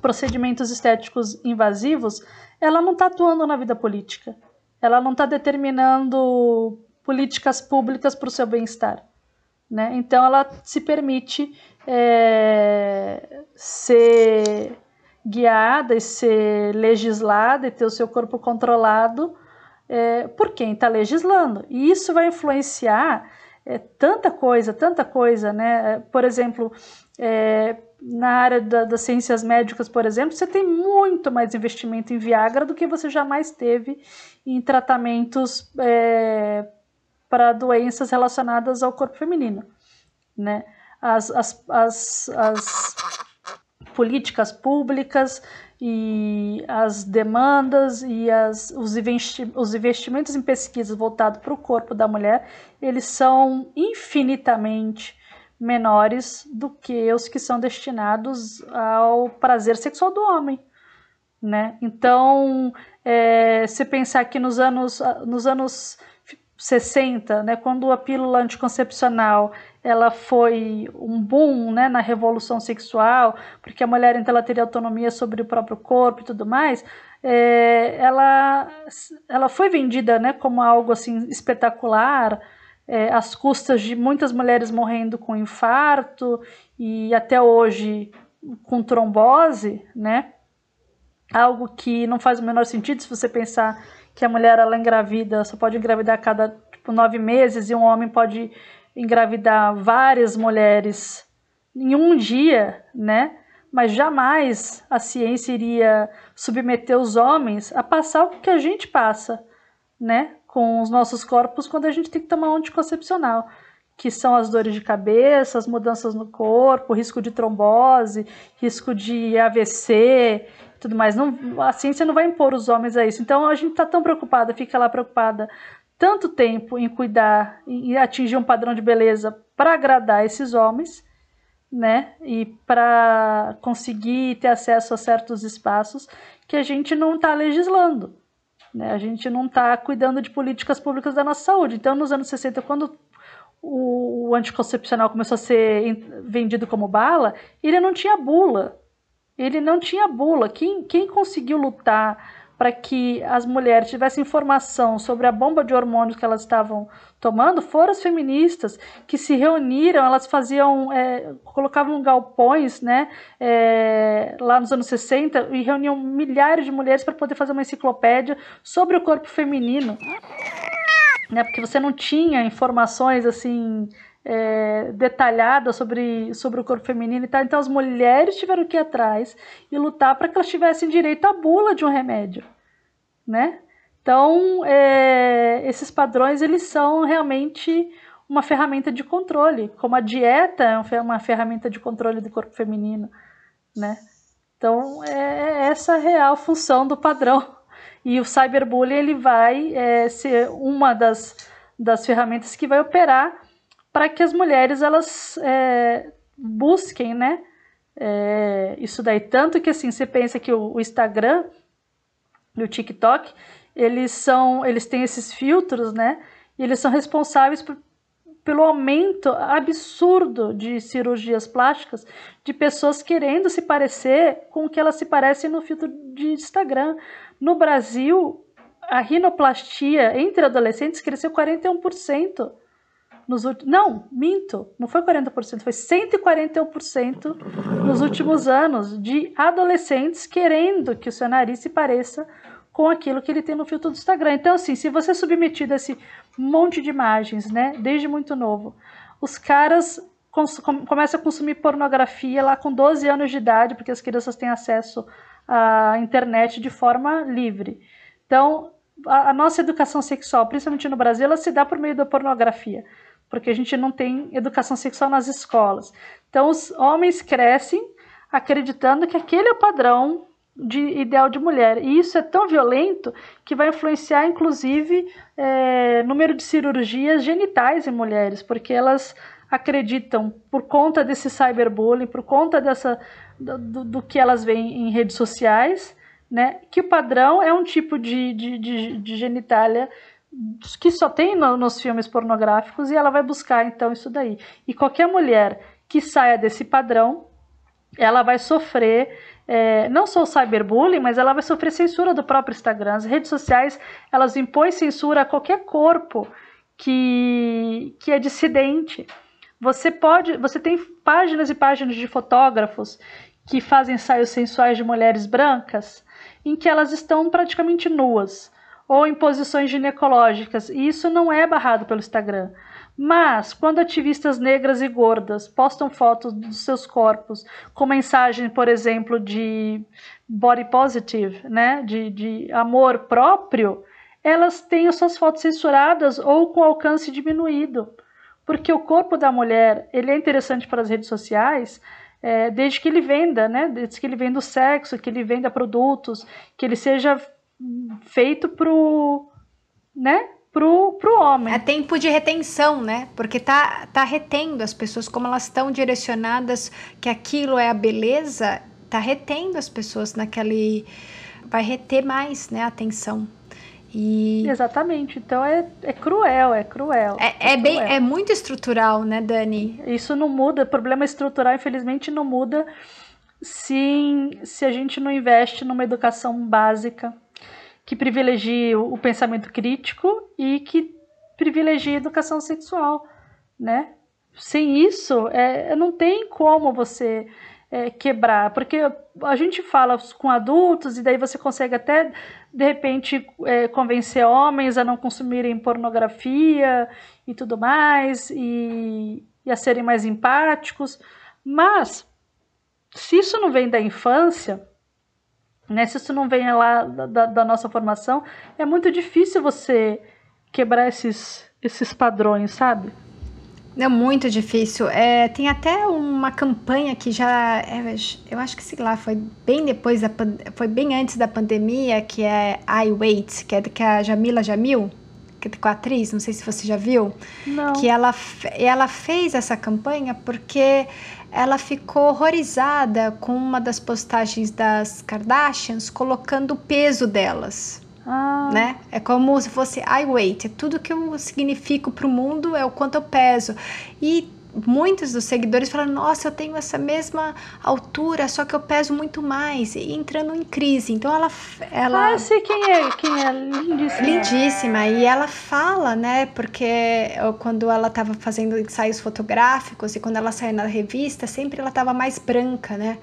procedimentos estéticos invasivos, ela não está atuando na vida política. Ela não está determinando políticas públicas para o seu bem-estar. Né? Então, ela se permite é, ser guiada e ser legislada e ter o seu corpo controlado é, por quem está legislando. E isso vai influenciar é, tanta coisa, tanta coisa, né? Por exemplo, é, na área da, das ciências médicas, por exemplo, você tem muito mais investimento em Viagra do que você jamais teve em tratamentos é, para doenças relacionadas ao corpo feminino, né? As, as, as, as políticas públicas e as demandas e as, os, investi os investimentos em pesquisa voltados para o corpo da mulher, eles são infinitamente menores do que os que são destinados ao prazer sexual do homem. Né? Então, é, se pensar que nos anos, nos anos 60, né, quando a pílula anticoncepcional ela foi um boom né, na revolução sexual, porque a mulher então ela teria autonomia sobre o próprio corpo e tudo mais, é, ela, ela foi vendida né, como algo assim espetacular, é, às custas de muitas mulheres morrendo com infarto e até hoje com trombose, né? Algo que não faz o menor sentido se você pensar que a mulher ela engravida, só pode engravidar a cada tipo, nove meses e um homem pode engravidar várias mulheres em um dia, né? Mas jamais a ciência iria submeter os homens a passar o que a gente passa, né? Com os nossos corpos quando a gente tem que tomar um anticoncepcional, que são as dores de cabeça, as mudanças no corpo, risco de trombose, risco de AVC, tudo mais. Não, a ciência não vai impor os homens a isso. Então a gente está tão preocupada, fica lá preocupada tanto tempo em cuidar e atingir um padrão de beleza para agradar esses homens, né? E para conseguir ter acesso a certos espaços que a gente não está legislando. Né? A gente não está cuidando de políticas públicas da nossa saúde. Então, nos anos 60, quando o anticoncepcional começou a ser vendido como bala, ele não tinha bula. Ele não tinha bula. Quem, quem conseguiu lutar para que as mulheres tivessem informação sobre a bomba de hormônios que elas estavam tomando foram as feministas que se reuniram, elas faziam, é, colocavam galpões, né, é, lá nos anos 60 e reuniam milhares de mulheres para poder fazer uma enciclopédia sobre o corpo feminino, né, porque você não tinha informações assim é, detalhada sobre, sobre o corpo feminino e tal. Então as mulheres tiveram que ir atrás e lutar para que elas tivessem direito à bula de um remédio, né? Então é, esses padrões eles são realmente uma ferramenta de controle, como a dieta é uma ferramenta de controle do corpo feminino, né? Então é essa a real função do padrão. E o cyberbullying ele vai é, ser uma das, das ferramentas que vai operar para que as mulheres elas é, busquem, né? É, isso daí tanto que assim você pensa que o, o Instagram e o TikTok eles são eles têm esses filtros, né? E eles são responsáveis por, pelo aumento absurdo de cirurgias plásticas de pessoas querendo se parecer com o que elas se parecem no filtro de Instagram. No Brasil, a rinoplastia entre adolescentes cresceu 41% nos últimos. Não, minto, não foi 40%, foi 141% nos últimos anos de adolescentes querendo que o seu nariz se pareça com aquilo que ele tem no filtro do Instagram. Então, assim, se você é submetido a esse monte de imagens, né, desde muito novo, os caras começam a consumir pornografia lá com 12 anos de idade, porque as crianças têm acesso à internet de forma livre. Então, a nossa educação sexual, principalmente no Brasil, ela se dá por meio da pornografia, porque a gente não tem educação sexual nas escolas. Então, os homens crescem acreditando que aquele é o padrão de ideal de mulher. E isso é tão violento que vai influenciar, inclusive, é, número de cirurgias genitais em mulheres, porque elas acreditam, por conta desse cyberbullying, por conta dessa, do, do que elas veem em redes sociais, né, que o padrão é um tipo de, de, de, de genitália que só tem no, nos filmes pornográficos e ela vai buscar então isso daí. E qualquer mulher que saia desse padrão, ela vai sofrer é, não só o cyberbullying, mas ela vai sofrer censura do próprio Instagram. As redes sociais elas impõem censura a qualquer corpo que, que é dissidente. Você pode, você tem páginas e páginas de fotógrafos que fazem ensaios sensuais de mulheres brancas em que elas estão praticamente nuas ou em posições ginecológicas, e isso não é barrado pelo Instagram. Mas, quando ativistas negras e gordas postam fotos dos seus corpos com mensagem, por exemplo, de body positive, né, de, de amor próprio, elas têm as suas fotos censuradas ou com alcance diminuído. Porque o corpo da mulher ele é interessante para as redes sociais é, desde que ele venda, né, desde que ele venda o sexo, que ele venda produtos, que ele seja feito pro, né, pro, pro homem. É tempo de retenção, né? Porque tá, tá retendo as pessoas, como elas estão direcionadas que aquilo é a beleza, tá retendo as pessoas naquele. Vai reter mais, né, a atenção. E... Exatamente. Então é, é cruel, é cruel. É, é, é bem, é muito estrutural, né, Dani? Isso não muda. Problema estrutural, infelizmente, não muda se, se a gente não investe numa educação básica que privilegie o pensamento crítico e que privilegie a educação sexual, né? Sem isso, é, não tem como você é, quebrar, porque a gente fala com adultos e daí você consegue até de repente é, convencer homens a não consumirem pornografia e tudo mais e, e a serem mais empáticos, mas se isso não vem da infância, né? Se isso não vem lá da, da nossa formação, é muito difícil você quebrar esses, esses padrões, sabe? É muito difícil. É, tem até uma campanha que já, é, eu acho que sei lá, foi bem depois da, foi bem antes da pandemia, que é I Wait, que é que a Jamila Jamil, que é com a atriz, não sei se você já viu, não. que ela ela fez essa campanha porque ela ficou horrorizada com uma das postagens das Kardashians colocando o peso delas. Ah. Né? É como se fosse I weight, é tudo que eu significo para o mundo é o quanto eu peso. E muitos dos seguidores falam: Nossa, eu tenho essa mesma altura, só que eu peso muito mais, e entrando em crise. Então ela. ela ah, sei quem é, quem é, lindíssima. Lindíssima, e ela fala, né, porque quando ela estava fazendo ensaios fotográficos e quando ela saiu na revista, sempre ela estava mais branca, né,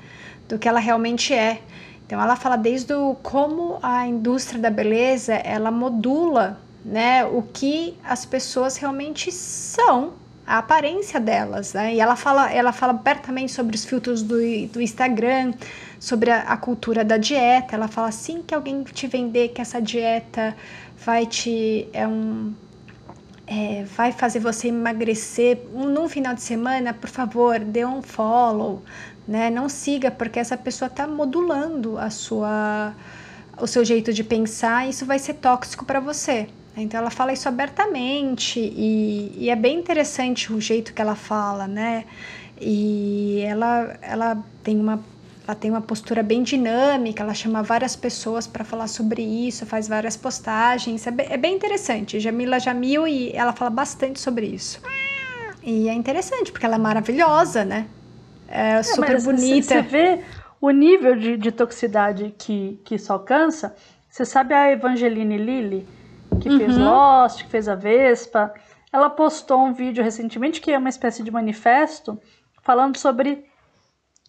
do que ela realmente é. Então ela fala desde o, como a indústria da beleza ela modula né, o que as pessoas realmente são a aparência delas, né? E ela fala, ela fala abertamente sobre os filtros do, do Instagram, sobre a, a, cultura da dieta. Ela fala assim que alguém te vender que essa dieta vai te é um é, vai fazer você emagrecer um, num final de semana, por favor, dê um follow, né? Não siga porque essa pessoa está modulando a sua o seu jeito de pensar, isso vai ser tóxico para você. Então ela fala isso abertamente e, e, é bem interessante o jeito que ela fala, né? E ela, ela tem uma ela tem uma postura bem dinâmica, ela chama várias pessoas para falar sobre isso, faz várias postagens, é bem, é bem interessante. Jamila Jamil e ela fala bastante sobre isso. E é interessante porque ela é maravilhosa, né? É, é super bonita. Você vê o nível de, de toxicidade que, que isso alcança. Você sabe a Evangeline Lilly? Que uhum. fez Lost, que fez a Vespa, ela postou um vídeo recentemente que é uma espécie de manifesto falando sobre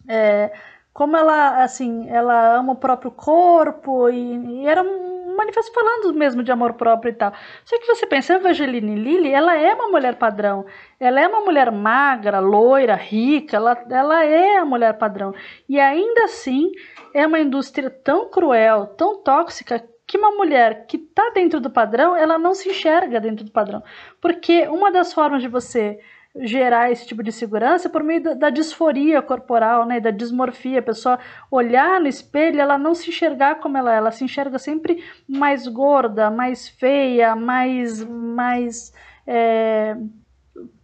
é, como ela assim ela ama o próprio corpo e, e era um manifesto falando mesmo de amor próprio e tal. Só que você pensa, a Evangeline Lilly, ela é uma mulher padrão. Ela é uma mulher magra, loira, rica, ela, ela é a mulher padrão. E ainda assim, é uma indústria tão cruel, tão tóxica, que uma mulher que está dentro do padrão, ela não se enxerga dentro do padrão. Porque uma das formas de você gerar esse tipo de segurança por meio da, da, disforia corporal, né, da dismorfia, a pessoa olhar no espelho, ela não se enxergar como ela é, ela se enxerga sempre mais gorda, mais feia, mais, mais é,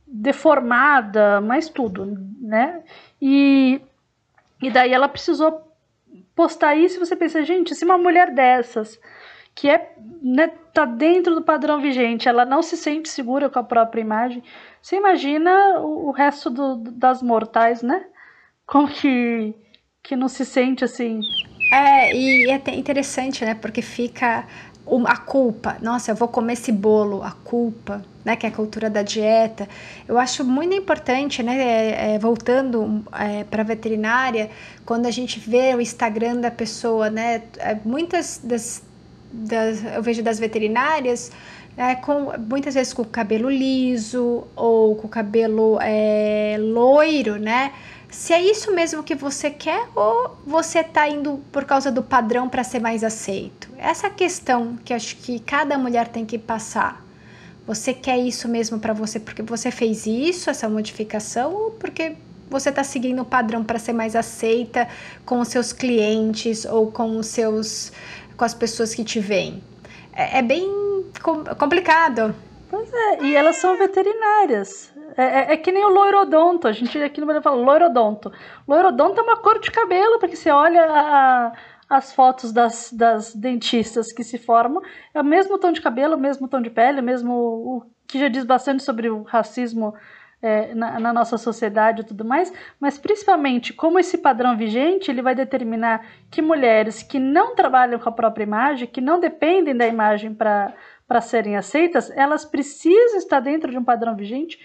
deformada, mais tudo, né? E, e daí ela precisou postar isso e você pensa, gente, se uma mulher dessas que é né, tá dentro do padrão vigente, ela não se sente segura com a própria imagem, você imagina o, o resto do, das mortais, né? Como que, que não se sente assim. É, e é interessante, né? Porque fica a culpa. Nossa, eu vou comer esse bolo, a culpa, né? Que é a cultura da dieta. Eu acho muito importante, né? É, é, voltando é, para a veterinária, quando a gente vê o Instagram da pessoa, né? É, muitas das, das eu vejo das veterinárias é, com, muitas vezes com o cabelo liso ou com o cabelo é, loiro, né? Se é isso mesmo que você quer ou você está indo por causa do padrão para ser mais aceito? Essa questão que acho que cada mulher tem que passar. Você quer isso mesmo para você porque você fez isso, essa modificação, ou porque você está seguindo o padrão para ser mais aceita com os seus clientes ou com os seus com as pessoas que te veem? É, é bem complicado. Pois é, e elas são veterinárias. É, é, é, que nem o loirodonto. A gente aqui no Brasil fala loirodonto. Loirodonto é uma cor de cabelo, porque você olha a, as fotos das, das dentistas que se formam, é o mesmo tom de cabelo, o mesmo tom de pele, mesmo. O que já diz bastante sobre o racismo é, na, na, nossa sociedade e tudo mais, mas principalmente como esse padrão vigente ele vai determinar que mulheres que não trabalham com a própria imagem, que não dependem da imagem para serem aceitas, elas precisam estar dentro de um padrão vigente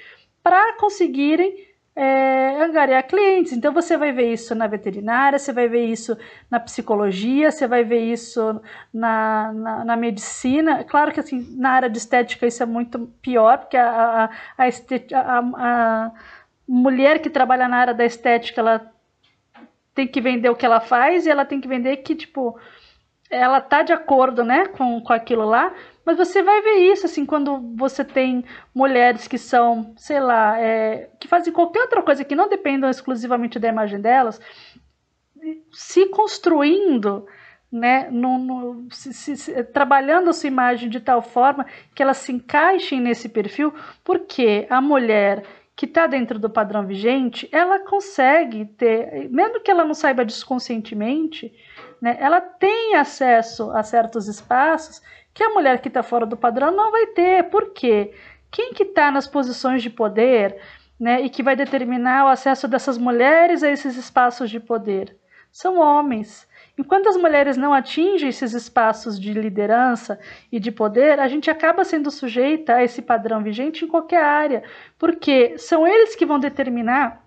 para conseguirem é, angariar clientes. Então você vai ver isso na veterinária, você vai ver isso na psicologia, você vai ver isso na, na, na medicina. Claro que assim, na área de estética isso é muito pior, porque a, a, a, a, mulher que trabalha na área da estética, ela tem que vender o que ela faz e ela tem que vender que, tipo, ela tá de acordo, né, com, com aquilo lá, mas você vai ver isso, assim, quando você tem mulheres que são, sei lá, é, que fazem qualquer outra coisa que não dependam exclusivamente da imagem delas, se construindo, né, no, no se, se, trabalhando a sua imagem de tal forma que elas se encaixem nesse perfil, porque a mulher que está dentro do padrão vigente, ela consegue ter, mesmo que ela não saiba disso conscientemente, né, ela tem acesso a certos espaços que a mulher que está fora do padrão não vai ter. Por quê? Quem que está nas posições de poder né, e que vai determinar o acesso dessas mulheres a esses espaços de poder? São homens. Enquanto as mulheres não atingem esses espaços de liderança e de poder, a gente acaba sendo sujeita a esse padrão vigente em qualquer área, porque são eles que vão determinar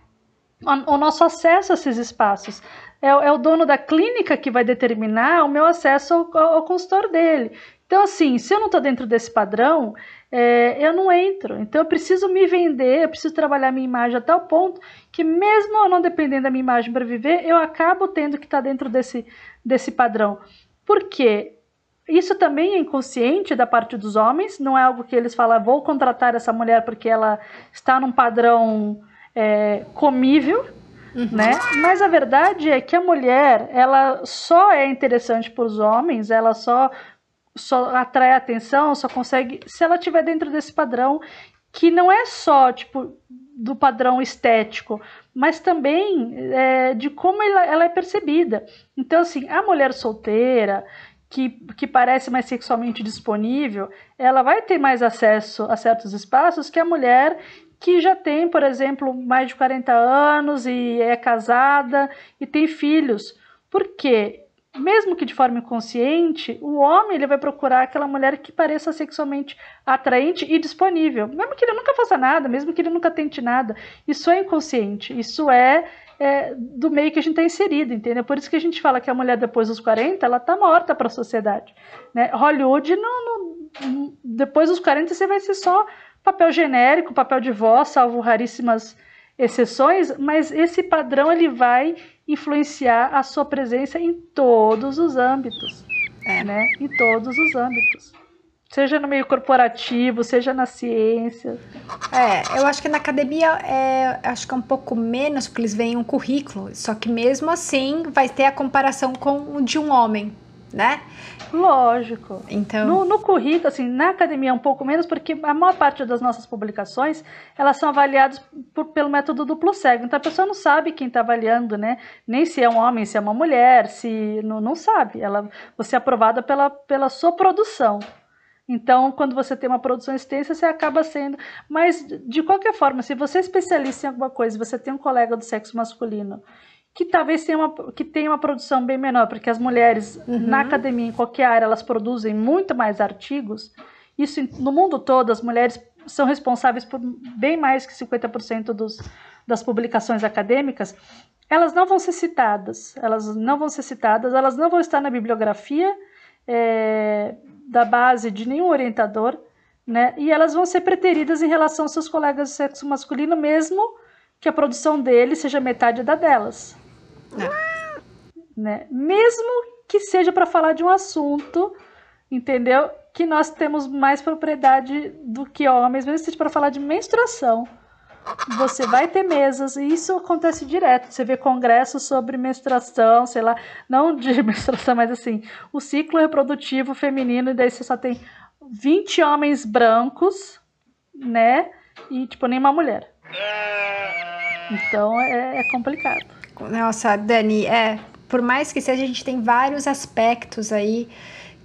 o nosso acesso a esses espaços. É, é, o dono da clínica que vai determinar o meu acesso ao, ao consultor dele. Então, assim, se eu não estou dentro desse padrão, é, eu não entro. Então, eu preciso me vender, eu preciso trabalhar minha imagem a tal ponto que, mesmo eu não dependendo da minha imagem para viver, eu acabo tendo que estar tá dentro desse, desse padrão. Por quê? Isso também é inconsciente da parte dos homens, não é algo que eles falam, vou contratar essa mulher porque ela está num padrão é, comível, Uhum. Né? Mas a verdade é que a mulher, ela só é interessante para os homens, ela só só atrai atenção, só consegue se ela estiver dentro desse padrão que não é só tipo do padrão estético, mas também é, de como ela, ela, é percebida. Então, assim, a mulher solteira, que, que parece mais sexualmente disponível, ela vai ter mais acesso a certos espaços que a mulher que já tem, por exemplo, mais de 40 anos e é casada e tem filhos. Por quê? Mesmo que de forma inconsciente, o homem ele vai procurar aquela mulher que pareça sexualmente atraente e disponível, mesmo que ele nunca faça nada, mesmo que ele nunca tente nada. Isso é inconsciente, isso é, é do meio que a gente está inserido, entendeu? Por isso que a gente fala que a mulher depois dos 40, ela está morta para a sociedade. Né? Hollywood, não, não, depois dos 40, você vai ser só papel genérico, papel de voz, salvo raríssimas exceções, mas esse padrão ele vai influenciar a sua presença em todos os âmbitos, é. né? Em todos os âmbitos. Seja no meio corporativo, seja na ciência. É, eu acho que na academia é, acho que é um pouco menos, porque eles veem um currículo. Só que mesmo assim vai ter a comparação com o de um homem, né? Lógico. Então... No, no, currículo, assim, na academia um pouco menos, porque a maior parte das nossas publicações, elas são avaliadas por, pelo método duplo cego. Então a pessoa não sabe quem está avaliando, né? Nem se é um homem, se é uma mulher, se... Não, não sabe. Ela, você é aprovada pela, pela sua produção. Então, quando você tem uma produção extensa, você acaba sendo. Mas, de qualquer forma, se você é especialista em alguma coisa, você tem um colega do sexo masculino que talvez tenha uma, que tenha uma produção bem menor, porque as mulheres uhum. na academia, em qualquer área, elas produzem muito mais artigos. Isso no mundo todo, as mulheres são responsáveis por bem mais que 50% dos, das publicações acadêmicas. Elas não vão ser citadas, elas não vão ser citadas, elas não vão estar na bibliografia é, da base de nenhum orientador, né? E elas vão ser preteridas em relação aos seus colegas de sexo masculino, mesmo que a produção deles seja metade da delas. É. Né? Mesmo que seja para falar de um assunto, entendeu? Que nós temos mais propriedade do que homens, mesmo que seja para falar de menstruação. Você vai ter mesas, e isso acontece direto. Você vê congressos sobre menstruação, sei lá, não de menstruação, mas assim, o ciclo reprodutivo feminino, e daí você só tem 20 homens brancos, né? E, tipo, nenhuma mulher. Então é, é complicado. Nossa, Dani, é. Por mais que seja, a gente tem vários aspectos aí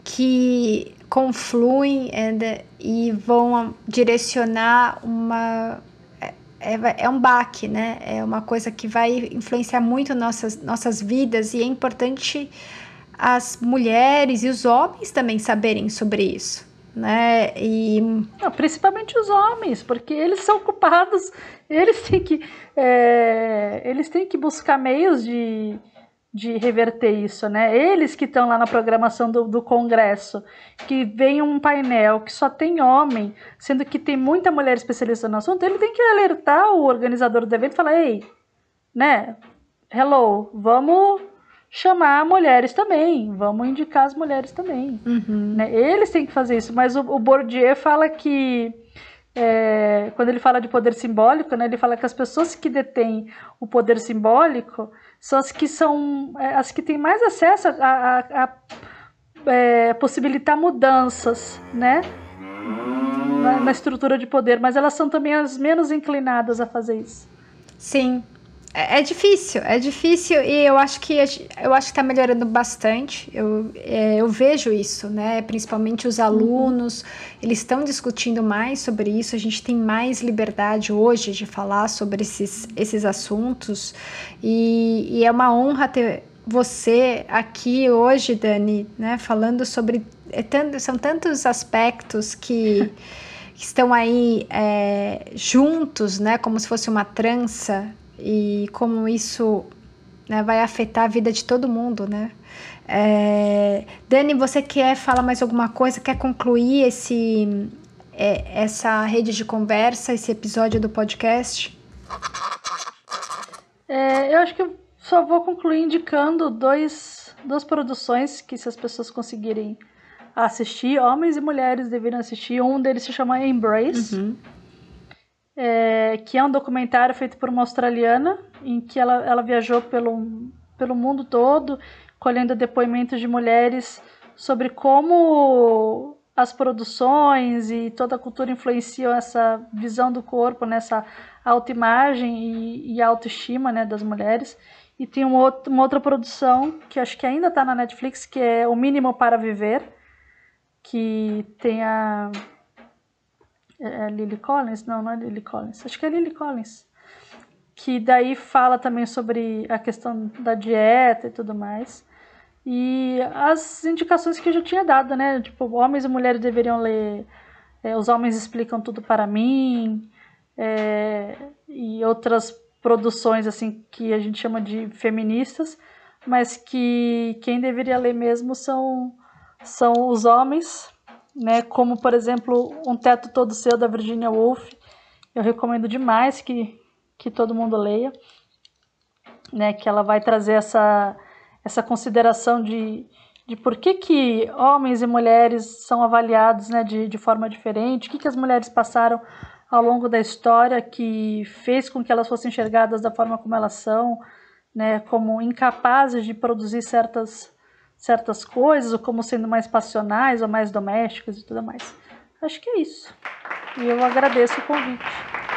que confluem and, e vão direcionar uma. É, é, é um baque, né? É uma coisa que vai influenciar muito nossas, nossas vidas e é importante as mulheres e os homens também saberem sobre isso né? E Não, principalmente os homens, porque eles são culpados, eles têm que é, eles têm que buscar meios de, de reverter isso, né? Eles que estão lá na programação do, do Congresso, que vem um painel que só tem homem, sendo que tem muita mulher especialista no assunto, ele tem que alertar o organizador do evento e falar, ei, né? Hello, vamos chamar mulheres também, vamos indicar as mulheres também. Uhum. Né? Eles têm que fazer isso, mas o, o Bourdieu fala que, é, quando ele fala de poder simbólico, né, ele fala que as pessoas que detêm o poder simbólico são as que são é, as que têm mais acesso a, a, a é, possibilitar mudanças, né? Na, na estrutura de poder, mas elas são também as menos inclinadas a fazer isso. Sim, é, é, difícil, é difícil e eu acho que eu acho que está melhorando bastante. Eu, é, eu vejo isso, né? Principalmente os alunos, eles estão discutindo mais sobre isso. A gente tem mais liberdade hoje de falar sobre esses, esses assuntos e, e é uma honra ter você aqui hoje, Dani, né? Falando sobre é tanto, são tantos aspectos que estão aí é, juntos, né? Como se fosse uma trança e como isso né, vai afetar a vida de todo mundo, né? É, Dani, você quer falar mais alguma coisa? Quer concluir esse, é, essa rede de conversa, esse episódio do podcast? É, eu acho que eu só vou concluir indicando dois, duas produções que se as pessoas conseguirem assistir, homens e mulheres deveriam assistir. Um deles se chama Embrace. Uhum é, que é um documentário feito por uma australiana, em que ela, ela viajou pelo, pelo mundo todo, colhendo depoimentos de mulheres sobre como as produções e toda a cultura influenciam essa visão do corpo, nessa autoimagem e, e autoestima né, das mulheres. E tem um outro, uma outra produção que acho que ainda está na Netflix, que é O Mínimo para Viver, que tem a é, é Lily Collins? Não, não é Lily Collins. Acho que é Lily Collins. Que daí fala também sobre a questão da dieta e tudo mais. e as indicações que eu já tinha dado, né? Tipo, homens e mulheres deveriam ler é, Os Homens Explicam Tudo para Mim, é, e outras produções assim que a gente chama de feministas, mas que quem deveria ler mesmo são, são os homens, né? Como, por exemplo, Um Teto Todo Seu, da Virginia Woolf. Eu recomendo demais que, que todo mundo leia, né? Que ela vai trazer essa essa consideração de, de por que, que homens e mulheres são avaliados né, de, de forma diferente, o que, que as mulheres passaram ao longo da história que fez com que elas fossem enxergadas da forma como elas são, né, como incapazes de produzir certas, certas coisas, ou como sendo mais passionais ou mais domésticas e tudo mais. Acho que é isso. E eu agradeço o convite.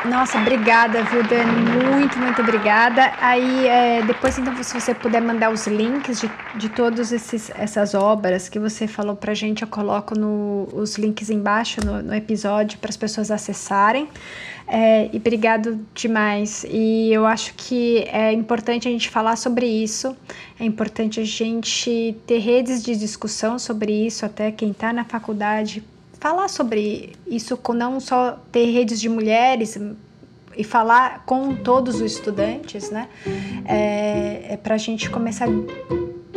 Nossa, obrigada, viu, Dani? Muito, muito obrigada. Aí, é, depois, então, se você puder mandar os links de, de todas essas obras que você falou pra gente, eu coloco no, os links embaixo no, no episódio para as pessoas acessarem. É, e obrigado demais. E eu acho que é importante a gente falar sobre isso, é importante a gente ter redes de discussão sobre isso, até quem está na faculdade falar sobre isso, com não só ter redes de mulheres e falar com todos os estudantes, né? É, é para a gente começar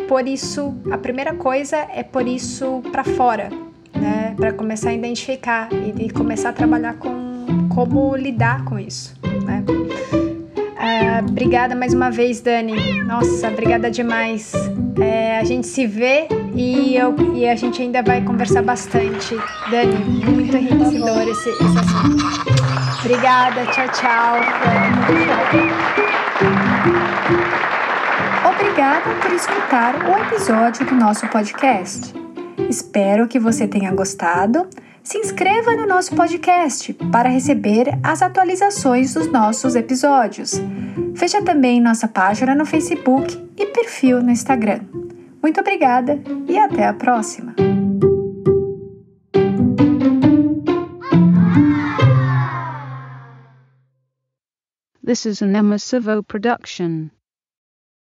por isso. A primeira coisa é por isso para fora, né? Para começar a identificar e, e, começar a trabalhar com como lidar com isso, né? É, obrigada mais uma vez, Dani. Nossa, obrigada demais. É, a gente se vê e, eu, e a gente ainda vai conversar bastante. Dani, muito enriquecedor esse, esse assunto. Obrigada, tchau, tchau. Obrigada por escutar o episódio do nosso podcast. Espero que você tenha gostado. Se inscreva no nosso podcast para receber as atualizações dos nossos episódios. Veja também nossa página no Facebook e perfil no Instagram. Muito obrigada e até a próxima! This is an Emma Savo production.